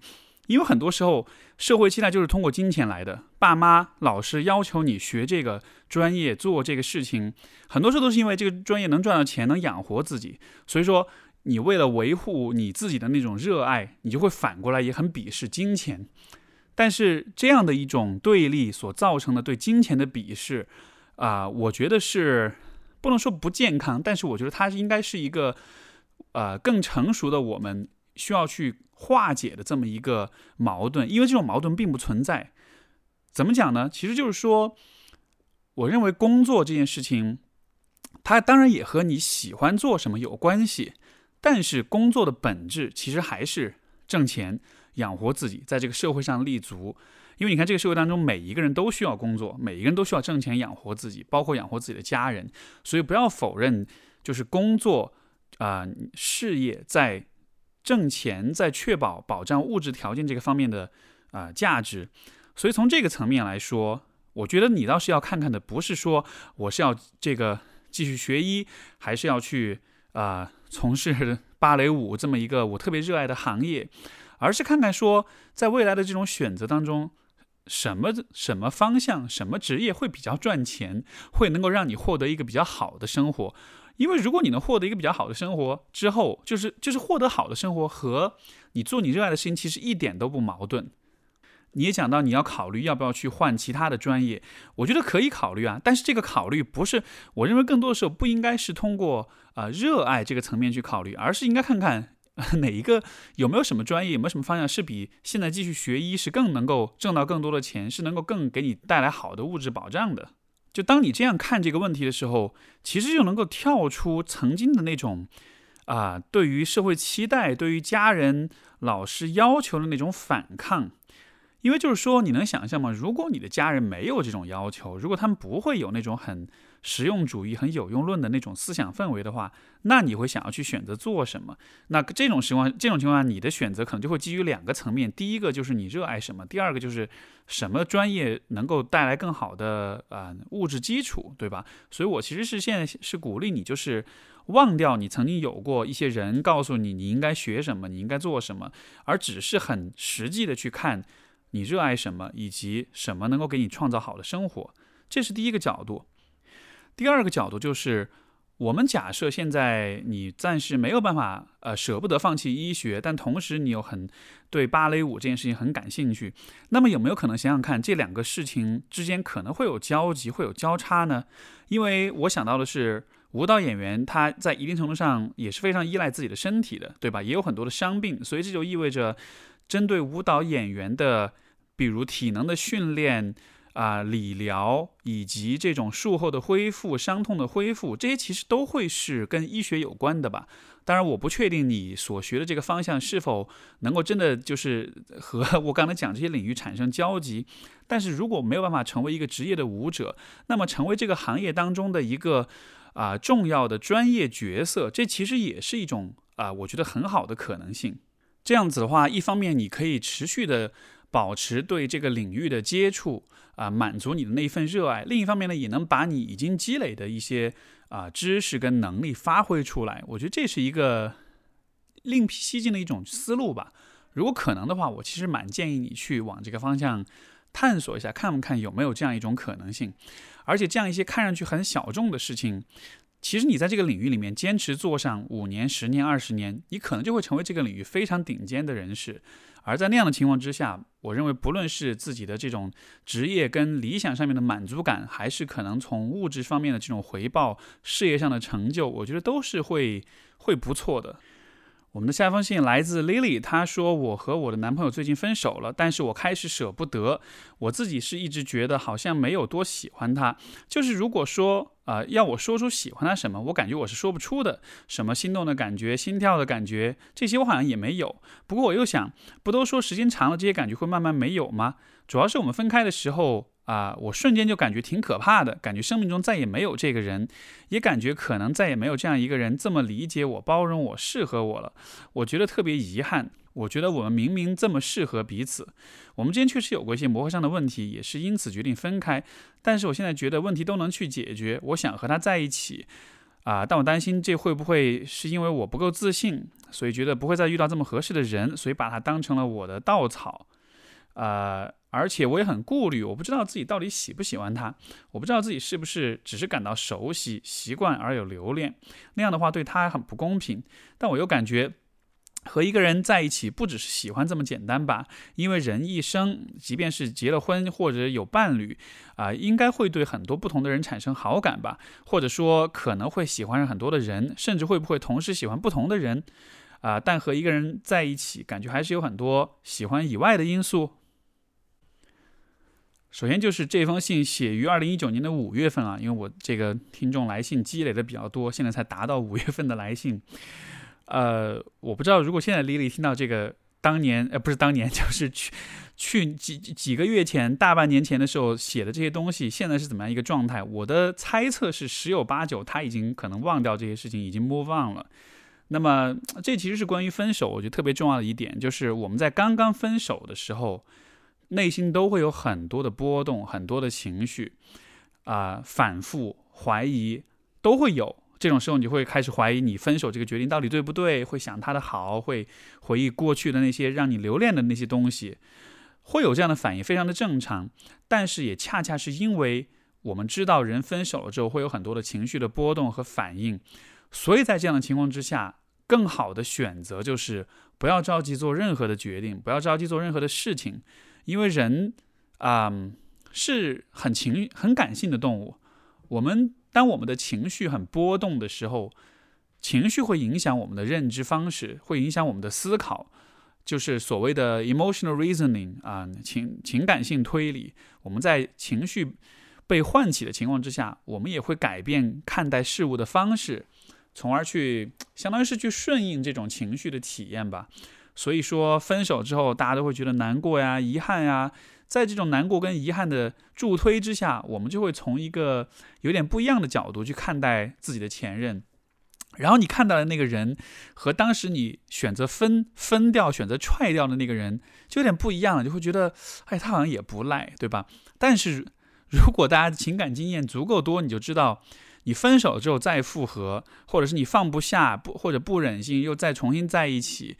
因为很多时候，社会期待就是通过金钱来的。爸妈、老师要求你学这个专业、做这个事情，很多时候都是因为这个专业能赚到钱、能养活自己。所以说，你为了维护你自己的那种热爱，你就会反过来也很鄙视金钱。但是这样的一种对立所造成的对金钱的鄙视，啊，我觉得是不能说不健康，但是我觉得它应该是一个，呃，更成熟的我们需要去。化解的这么一个矛盾，因为这种矛盾并不存在。怎么讲呢？其实就是说，我认为工作这件事情，它当然也和你喜欢做什么有关系，但是工作的本质其实还是挣钱养活自己，在这个社会上立足。因为你看，这个社会当中每一个人都需要工作，每一个人都需要挣钱养活自己，包括养活自己的家人。所以不要否认，就是工作啊，事业在。挣钱在确保保障物质条件这个方面的啊价值，所以从这个层面来说，我觉得你倒是要看看的，不是说我是要这个继续学医，还是要去啊从事 芭蕾舞这么一个我特别热爱的行业，而是看看说在未来的这种选择当中，什么什么方向、什么职业会比较赚钱，会能够让你获得一个比较好的生活。因为如果你能获得一个比较好的生活之后，就是就是获得好的生活和你做你热爱的事情，其实一点都不矛盾。你也讲到你要考虑要不要去换其他的专业，我觉得可以考虑啊。但是这个考虑不是，我认为更多的时候不应该是通过啊热爱这个层面去考虑，而是应该看看 哪一个有没有什么专业，有没有什么方向是比现在继续学医是更能够挣到更多的钱，是能够更给你带来好的物质保障的。就当你这样看这个问题的时候，其实就能够跳出曾经的那种，啊，对于社会期待、对于家人、老师要求的那种反抗。因为就是说，你能想象吗？如果你的家人没有这种要求，如果他们不会有那种很实用主义、很有用论的那种思想氛围的话，那你会想要去选择做什么？那这种情况，这种情况下，你的选择可能就会基于两个层面：第一个就是你热爱什么；第二个就是什么专业能够带来更好的啊物质基础，对吧？所以我其实是现在是鼓励你，就是忘掉你曾经有过一些人告诉你你应该学什么，你应该做什么，而只是很实际的去看。你热爱什么，以及什么能够给你创造好的生活，这是第一个角度。第二个角度就是，我们假设现在你暂时没有办法，呃，舍不得放弃医学，但同时你又很对芭蕾舞这件事情很感兴趣，那么有没有可能想想看，这两个事情之间可能会有交集，会有交叉呢？因为我想到的是，舞蹈演员他在一定程度上也是非常依赖自己的身体的，对吧？也有很多的伤病，所以这就意味着，针对舞蹈演员的。比如体能的训练啊、理疗以及这种术后的恢复、伤痛的恢复，这些其实都会是跟医学有关的吧？当然，我不确定你所学的这个方向是否能够真的就是和 我刚才讲这些领域产生交集。但是如果没有办法成为一个职业的舞者，那么成为这个行业当中的一个啊重要的专业角色，这其实也是一种啊我觉得很好的可能性。这样子的话，一方面你可以持续的。保持对这个领域的接触啊，满足你的那一份热爱。另一方面呢，也能把你已经积累的一些啊知识跟能力发挥出来。我觉得这是一个另辟蹊径的一种思路吧。如果可能的话，我其实蛮建议你去往这个方向探索一下，看不看有没有这样一种可能性。而且这样一些看上去很小众的事情，其实你在这个领域里面坚持做上五年、十年、二十年，你可能就会成为这个领域非常顶尖的人士。而在那样的情况之下，我认为不论是自己的这种职业跟理想上面的满足感，还是可能从物质方面的这种回报、事业上的成就，我觉得都是会会不错的。我们的下一封信来自 Lily，她说：“我和我的男朋友最近分手了，但是我开始舍不得。我自己是一直觉得好像没有多喜欢他。就是如果说啊，要我说出喜欢他什么，我感觉我是说不出的。什么心动的感觉、心跳的感觉，这些我好像也没有。不过我又想，不都说时间长了，这些感觉会慢慢没有吗？主要是我们分开的时候。”啊，我瞬间就感觉挺可怕的，感觉生命中再也没有这个人，也感觉可能再也没有这样一个人这么理解我、包容我、适合我了。我觉得特别遗憾。我觉得我们明明这么适合彼此，我们之间确实有过一些磨合上的问题，也是因此决定分开。但是我现在觉得问题都能去解决，我想和他在一起，啊，但我担心这会不会是因为我不够自信，所以觉得不会再遇到这么合适的人，所以把他当成了我的稻草，啊。而且我也很顾虑，我不知道自己到底喜不喜欢他，我不知道自己是不是只是感到熟悉、习惯而有留恋，那样的话对他很不公平。但我又感觉和一个人在一起不只是喜欢这么简单吧，因为人一生，即便是结了婚或者有伴侣，啊，应该会对很多不同的人产生好感吧，或者说可能会喜欢上很多的人，甚至会不会同时喜欢不同的人，啊，但和一个人在一起，感觉还是有很多喜欢以外的因素。首先就是这封信写于二零一九年的五月份啊，因为我这个听众来信积累的比较多，现在才达到五月份的来信。呃，我不知道如果现在丽丽听到这个当年呃不是当年，就是去去几几个月前大半年前的时候写的这些东西，现在是怎么样一个状态？我的猜测是十有八九他已经可能忘掉这些事情，已经 move on 了。那么这其实是关于分手，我觉得特别重要的一点，就是我们在刚刚分手的时候。内心都会有很多的波动，很多的情绪，啊，反复怀疑都会有。这种时候，你会开始怀疑你分手这个决定到底对不对，会想他的好，会回忆过去的那些让你留恋的那些东西，会有这样的反应，非常的正常。但是也恰恰是因为我们知道人分手了之后会有很多的情绪的波动和反应，所以在这样的情况之下，更好的选择就是不要着急做任何的决定，不要着急做任何的事情。因为人，啊，是很情很感性的动物。我们当我们的情绪很波动的时候，情绪会影响我们的认知方式，会影响我们的思考，就是所谓的 emotional reasoning 啊，情情感性推理。我们在情绪被唤起的情况之下，我们也会改变看待事物的方式，从而去相当于是去顺应这种情绪的体验吧。所以说，分手之后，大家都会觉得难过呀、遗憾呀。在这种难过跟遗憾的助推之下，我们就会从一个有点不一样的角度去看待自己的前任。然后你看到的那个人，和当时你选择分分掉、选择踹掉的那个人，就有点不一样了。就会觉得，哎，他好像也不赖，对吧？但是如果大家的情感经验足够多，你就知道，你分手之后再复合，或者是你放不下不或者不忍心又再重新在一起。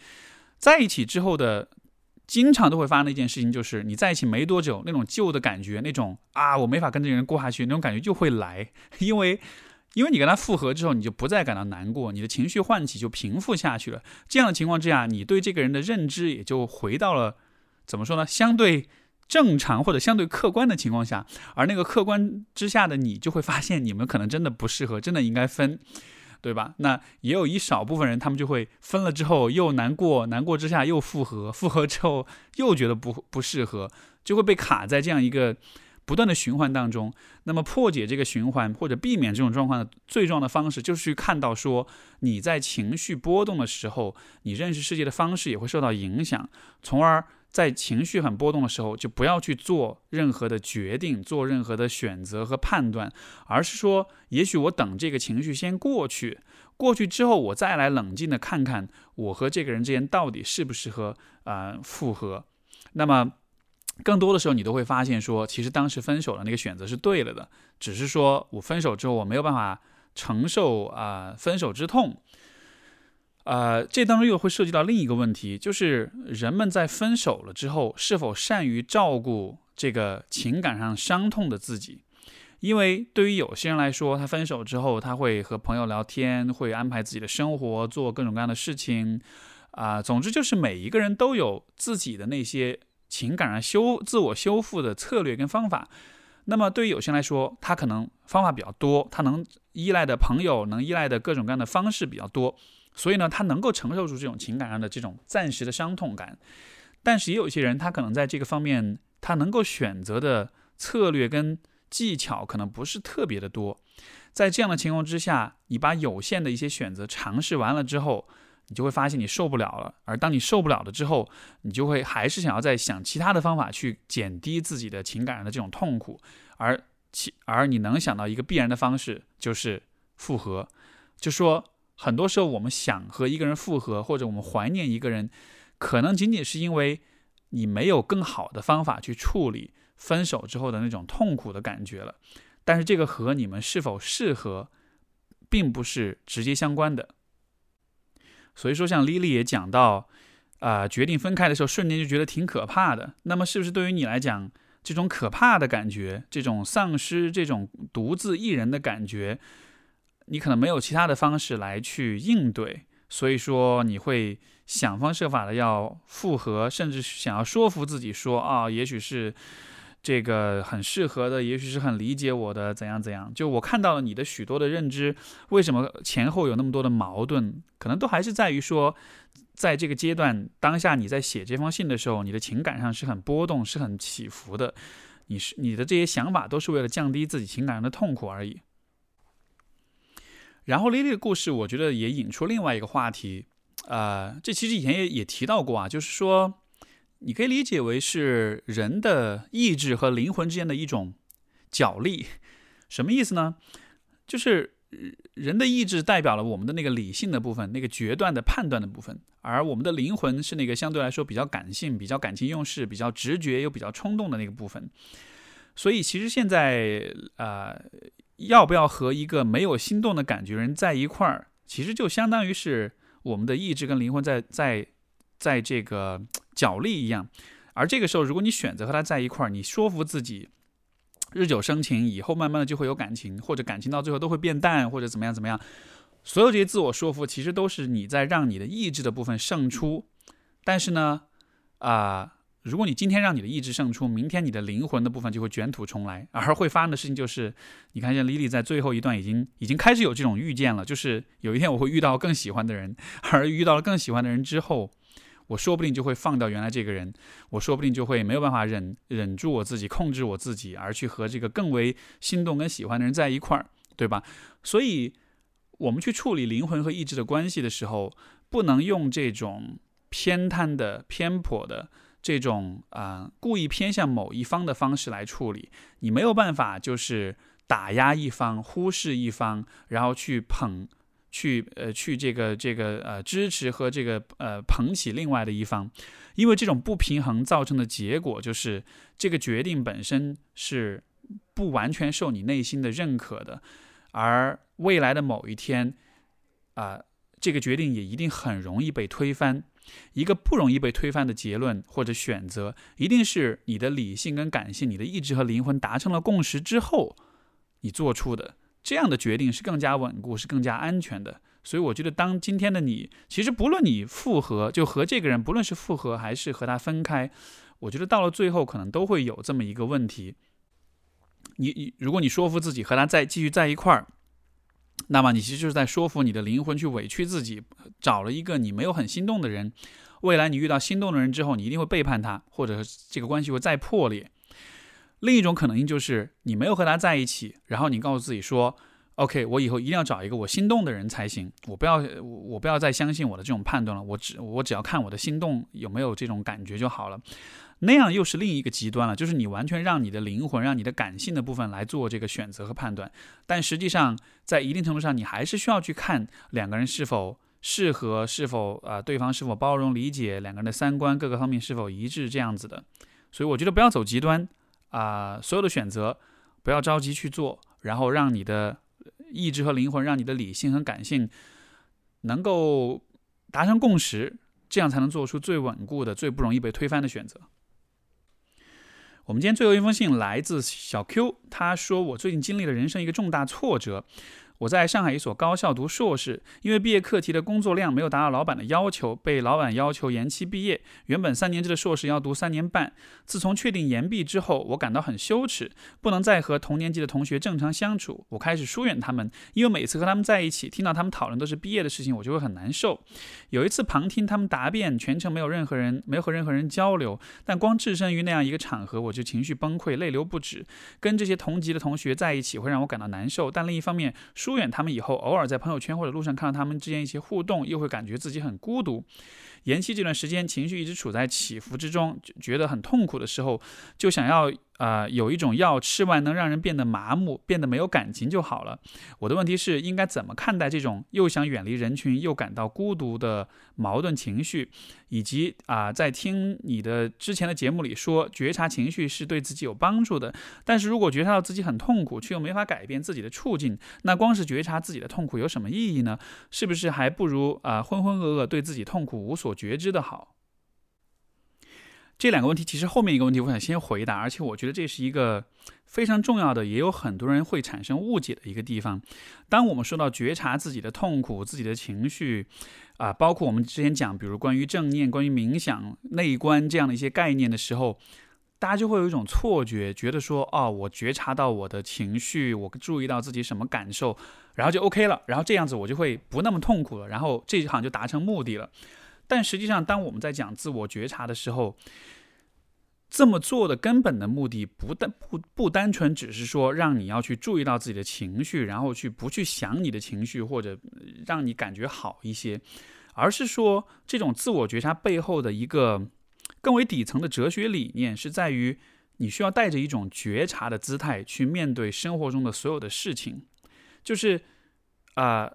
在一起之后的，经常都会发生的一件事情，就是你在一起没多久，那种旧的感觉，那种啊，我没法跟这个人过下去，那种感觉就会来，因为，因为你跟他复合之后，你就不再感到难过，你的情绪唤起就平复下去了。这样的情况之下，你对这个人的认知也就回到了，怎么说呢？相对正常或者相对客观的情况下，而那个客观之下的你，就会发现你们可能真的不适合，真的应该分。对吧？那也有一少部分人，他们就会分了之后又难过，难过之下又复合，复合之后又觉得不不适合，就会被卡在这样一个不断的循环当中。那么破解这个循环或者避免这种状况的最重要的方式，就是去看到说你在情绪波动的时候，你认识世界的方式也会受到影响，从而。在情绪很波动的时候，就不要去做任何的决定，做任何的选择和判断，而是说，也许我等这个情绪先过去，过去之后，我再来冷静的看看我和这个人之间到底适不适合啊复合。那么，更多的时候，你都会发现说，其实当时分手的那个选择是对了的，只是说我分手之后，我没有办法承受啊分手之痛。呃，这当中又会涉及到另一个问题，就是人们在分手了之后，是否善于照顾这个情感上伤痛的自己？因为对于有些人来说，他分手之后，他会和朋友聊天，会安排自己的生活，做各种各样的事情，啊，总之就是每一个人都有自己的那些情感上修自我修复的策略跟方法。那么对于有些人来说，他可能方法比较多，他能依赖的朋友，能依赖的各种各样的方式比较多。所以呢，他能够承受住这种情感上的这种暂时的伤痛感。但是也有一些人，他可能在这个方面，他能够选择的策略跟技巧可能不是特别的多。在这样的情况之下，你把有限的一些选择尝试完了之后，你就会发现你受不了了。而当你受不了了之后，你就会还是想要再想其他的方法去减低自己的情感上的这种痛苦。而其而你能想到一个必然的方式就是复合，就说很多时候我们想和一个人复合，或者我们怀念一个人，可能仅仅是因为你没有更好的方法去处理分手之后的那种痛苦的感觉了。但是这个和你们是否适合，并不是直接相关的。所以说，像 Lily 也讲到，啊，决定分开的时候，瞬间就觉得挺可怕的。那么，是不是对于你来讲，这种可怕的感觉，这种丧失、这种独自一人的感觉，你可能没有其他的方式来去应对，所以说你会想方设法的要复合，甚至想要说服自己说，啊，也许是。这个很适合的，也许是很理解我的，怎样怎样？就我看到了你的许多的认知，为什么前后有那么多的矛盾？可能都还是在于说，在这个阶段当下，你在写这封信的时候，你的情感上是很波动，是很起伏的。你是你的这些想法都是为了降低自己情感上的痛苦而已。然后 Lily 的故事，我觉得也引出另外一个话题，啊，这其实以前也也提到过啊，就是说。你可以理解为是人的意志和灵魂之间的一种角力，什么意思呢？就是人的意志代表了我们的那个理性的部分，那个决断的判断的部分，而我们的灵魂是那个相对来说比较感性、比较感情用事、比较直觉又比较冲动的那个部分。所以，其实现在啊，要不要和一个没有心动的感觉人在一块儿，其实就相当于是我们的意志跟灵魂在在在这个。角力一样，而这个时候，如果你选择和他在一块儿，你说服自己，日久生情，以后慢慢的就会有感情，或者感情到最后都会变淡，或者怎么样怎么样，所有这些自我说服，其实都是你在让你的意志的部分胜出。但是呢，啊，如果你今天让你的意志胜出，明天你的灵魂的部分就会卷土重来，而会发生的事情就是，你看见 Lily 在最后一段已经已经开始有这种预见了，就是有一天我会遇到更喜欢的人，而遇到了更喜欢的人之后。我说不定就会放掉原来这个人，我说不定就会没有办法忍忍住我自己，控制我自己，而去和这个更为心动跟喜欢的人在一块儿，对吧？所以，我们去处理灵魂和意志的关系的时候，不能用这种偏袒的、偏颇的这种啊故意偏向某一方的方式来处理。你没有办法就是打压一方，忽视一方，然后去捧。去呃去这个这个呃支持和这个呃捧起另外的一方，因为这种不平衡造成的结果就是这个决定本身是不完全受你内心的认可的，而未来的某一天啊，这个决定也一定很容易被推翻。一个不容易被推翻的结论或者选择，一定是你的理性跟感性、你的意志和灵魂达成了共识之后你做出的。这样的决定是更加稳固，是更加安全的。所以我觉得，当今天的你，其实不论你复合，就和这个人，不论是复合还是和他分开，我觉得到了最后，可能都会有这么一个问题。你你，如果你说服自己和他再继续在一块儿，那么你其实就是在说服你的灵魂去委屈自己，找了一个你没有很心动的人。未来你遇到心动的人之后，你一定会背叛他，或者这个关系会再破裂。另一种可能性就是你没有和他在一起，然后你告诉自己说：“OK，我以后一定要找一个我心动的人才行，我不要我不要再相信我的这种判断了，我只我只要看我的心动有没有这种感觉就好了。”那样又是另一个极端了，就是你完全让你的灵魂、让你的感性的部分来做这个选择和判断，但实际上在一定程度上，你还是需要去看两个人是否适合，是否啊对方是否包容理解，两个人的三观各个方面是否一致这样子的。所以我觉得不要走极端。啊，所有的选择不要着急去做，然后让你的意志和灵魂，让你的理性和感性能够达成共识，这样才能做出最稳固的、最不容易被推翻的选择。我们今天最后一封信来自小 Q，他说：“我最近经历了人生一个重大挫折，我在上海一所高校读硕士，因为毕业课题的工作量没有达到老板的要求，被老板要求延期毕业。原本三年制的硕士要读三年半。自从确定延毕之后，我感到很羞耻，不能再和同年级的同学正常相处。我开始疏远他们，因为每次和他们在一起，听到他们讨论都是毕业的事情，我就会很难受。有一次旁听他们答辩，全程没有任何人，没有和任何人交流，但光置身于那样一个场合，我就情绪崩溃，泪流不止。跟这些同级的同学在一起，会让我感到难受。但另一方面，疏远他们以后，偶尔在朋友圈或者路上看到他们之间一些互动，又会感觉自己很孤独。延期这段时间，情绪一直处在起伏之中，觉得很痛苦的时候，就想要。啊，有一种药吃完能让人变得麻木，变得没有感情就好了。我的问题是，应该怎么看待这种又想远离人群又感到孤独的矛盾情绪？以及啊，在听你的之前的节目里说，觉察情绪是对自己有帮助的。但是如果觉察到自己很痛苦，却又没法改变自己的处境，那光是觉察自己的痛苦有什么意义呢？是不是还不如啊浑浑噩噩对自己痛苦无所觉知的好？这两个问题，其实后面一个问题，我想先回答，而且我觉得这是一个非常重要的，也有很多人会产生误解的一个地方。当我们说到觉察自己的痛苦、自己的情绪，啊，包括我们之前讲，比如关于正念、关于冥想、内观这样的一些概念的时候，大家就会有一种错觉，觉得说，哦，我觉察到我的情绪，我注意到自己什么感受，然后就 OK 了，然后这样子我就会不那么痛苦了，然后这一行就达成目的了。但实际上，当我们在讲自我觉察的时候，这么做的根本的目的不单不不单纯只是说让你要去注意到自己的情绪，然后去不去想你的情绪，或者让你感觉好一些，而是说这种自我觉察背后的一个更为底层的哲学理念，是在于你需要带着一种觉察的姿态去面对生活中的所有的事情，就是啊。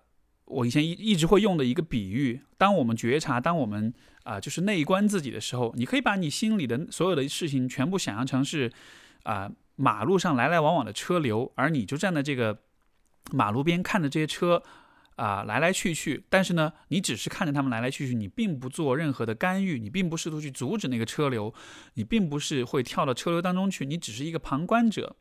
我以前一一直会用的一个比喻，当我们觉察，当我们啊，就是内观自己的时候，你可以把你心里的所有的事情全部想象成是啊，马路上来来往往的车流，而你就站在这个马路边看着这些车啊来来去去，但是呢，你只是看着他们来来去去，你并不做任何的干预，你并不试图去阻止那个车流，你并不是会跳到车流当中去，你只是一个旁观者，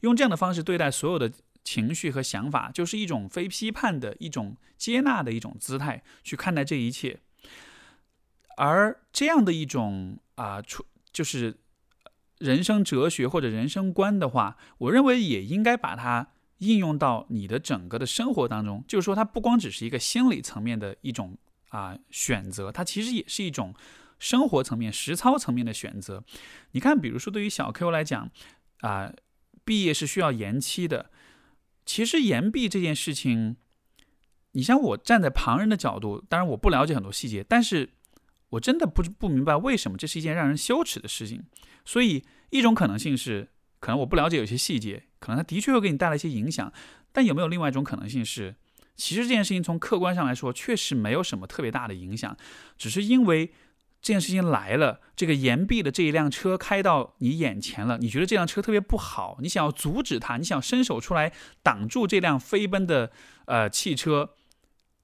用这样的方式对待所有的。情绪和想法就是一种非批判的一种接纳的一种姿态去看待这一切，而这样的一种啊，出就是人生哲学或者人生观的话，我认为也应该把它应用到你的整个的生活当中。就是说，它不光只是一个心理层面的一种啊选择，它其实也是一种生活层面、实操层面的选择。你看，比如说对于小 Q 来讲啊，毕业是需要延期的。其实岩壁这件事情，你像我站在旁人的角度，当然我不了解很多细节，但是我真的不不明白为什么这是一件让人羞耻的事情。所以一种可能性是，可能我不了解有些细节，可能它的确会给你带来一些影响。但有没有另外一种可能性是，其实这件事情从客观上来说确实没有什么特别大的影响，只是因为。这件事情来了，这个岩壁的这一辆车开到你眼前了，你觉得这辆车特别不好，你想要阻止它，你想伸手出来挡住这辆飞奔的呃汽车，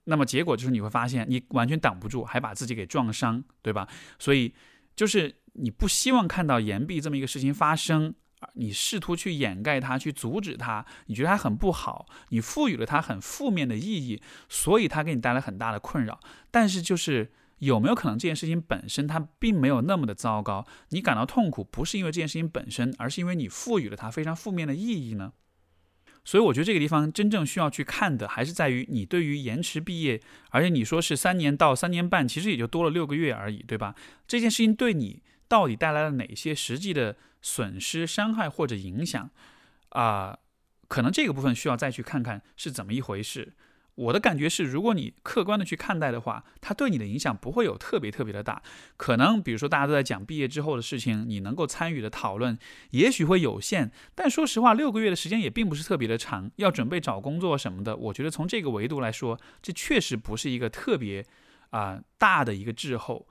那么结果就是你会发现你完全挡不住，还把自己给撞伤，对吧？所以就是你不希望看到岩壁这么一个事情发生，你试图去掩盖它，去阻止它，你觉得它很不好，你赋予了它很负面的意义，所以它给你带来很大的困扰。但是就是。有没有可能这件事情本身它并没有那么的糟糕？你感到痛苦不是因为这件事情本身，而是因为你赋予了它非常负面的意义呢？所以我觉得这个地方真正需要去看的，还是在于你对于延迟毕业，而且你说是三年到三年半，其实也就多了六个月而已，对吧？这件事情对你到底带来了哪些实际的损失、伤害或者影响？啊，可能这个部分需要再去看看是怎么一回事。我的感觉是，如果你客观的去看待的话，它对你的影响不会有特别特别的大。可能比如说大家都在讲毕业之后的事情，你能够参与的讨论也许会有限。但说实话，六个月的时间也并不是特别的长，要准备找工作什么的，我觉得从这个维度来说，这确实不是一个特别啊大的一个滞后。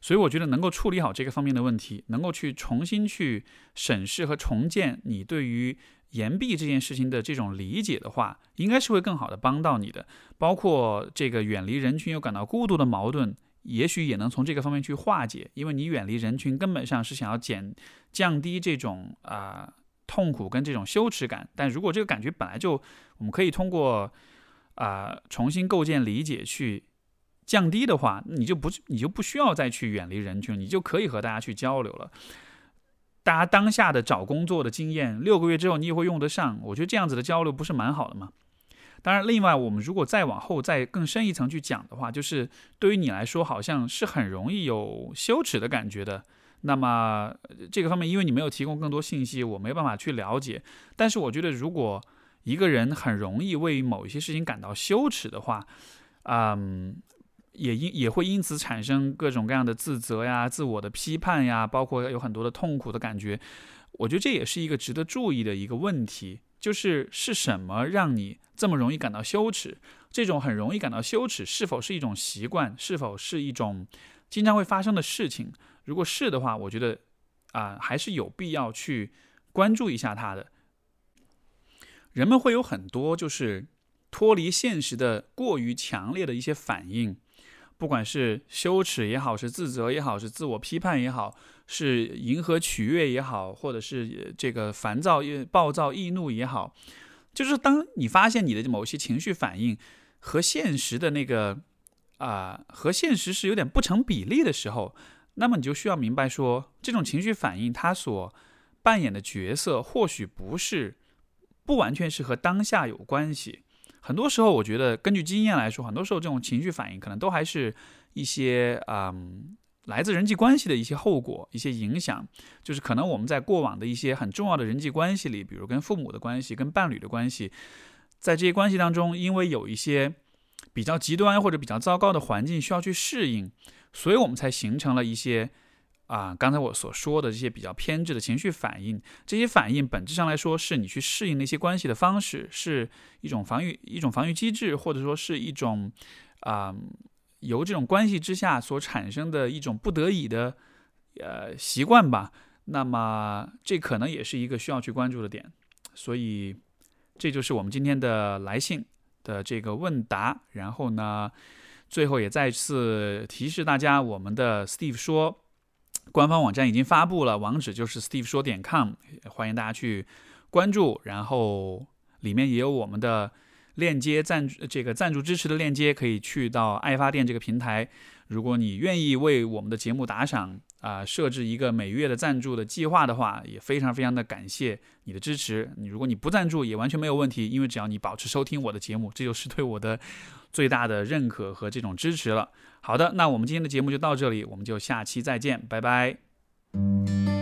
所以我觉得能够处理好这个方面的问题，能够去重新去审视和重建你对于。岩壁这件事情的这种理解的话，应该是会更好的帮到你的。包括这个远离人群又感到孤独的矛盾，也许也能从这个方面去化解。因为你远离人群，根本上是想要减降低这种啊痛苦跟这种羞耻感。但如果这个感觉本来就，我们可以通过啊重新构建理解去降低的话，你就不你就不需要再去远离人群，你就可以和大家去交流了。大家当下的找工作的经验，六个月之后你也会用得上。我觉得这样子的交流不是蛮好的吗？当然，另外我们如果再往后再更深一层去讲的话，就是对于你来说好像是很容易有羞耻的感觉的。那么这个方面，因为你没有提供更多信息，我没办法去了解。但是我觉得，如果一个人很容易为某一些事情感到羞耻的话，嗯。也因也会因此产生各种各样的自责呀、自我的批判呀，包括有很多的痛苦的感觉。我觉得这也是一个值得注意的一个问题，就是是什么让你这么容易感到羞耻？这种很容易感到羞耻，是否是一种习惯？是否是一种经常会发生的事情？如果是的话，我觉得啊，还是有必要去关注一下它的。人们会有很多就是脱离现实的过于强烈的一些反应。不管是羞耻也好，是自责也好，是自我批判也好，是迎合取悦也好，或者是这个烦躁、暴躁、易怒也好，就是当你发现你的某些情绪反应和现实的那个啊，和现实是有点不成比例的时候，那么你就需要明白说，这种情绪反应它所扮演的角色，或许不是不完全是和当下有关系。很多时候，我觉得根据经验来说，很多时候这种情绪反应可能都还是一些嗯来自人际关系的一些后果、一些影响。就是可能我们在过往的一些很重要的人际关系里，比如跟父母的关系、跟伴侣的关系，在这些关系当中，因为有一些比较极端或者比较糟糕的环境需要去适应，所以我们才形成了一些。啊，刚才我所说的这些比较偏执的情绪反应，这些反应本质上来说是你去适应那些关系的方式，是一种防御一种防御机制，或者说是一种啊由这种关系之下所产生的一种不得已的呃习惯吧。那么这可能也是一个需要去关注的点。所以这就是我们今天的来信的这个问答。然后呢，最后也再次提示大家，我们的 Steve 说。官方网站已经发布了，网址就是 steve 说点 com，欢迎大家去关注。然后里面也有我们的链接赞助，这个赞助支持的链接，可以去到爱发电这个平台。如果你愿意为我们的节目打赏啊，设置一个每月的赞助的计划的话，也非常非常的感谢你的支持。你如果你不赞助也完全没有问题，因为只要你保持收听我的节目，这就是对我的最大的认可和这种支持了。好的，那我们今天的节目就到这里，我们就下期再见，拜拜。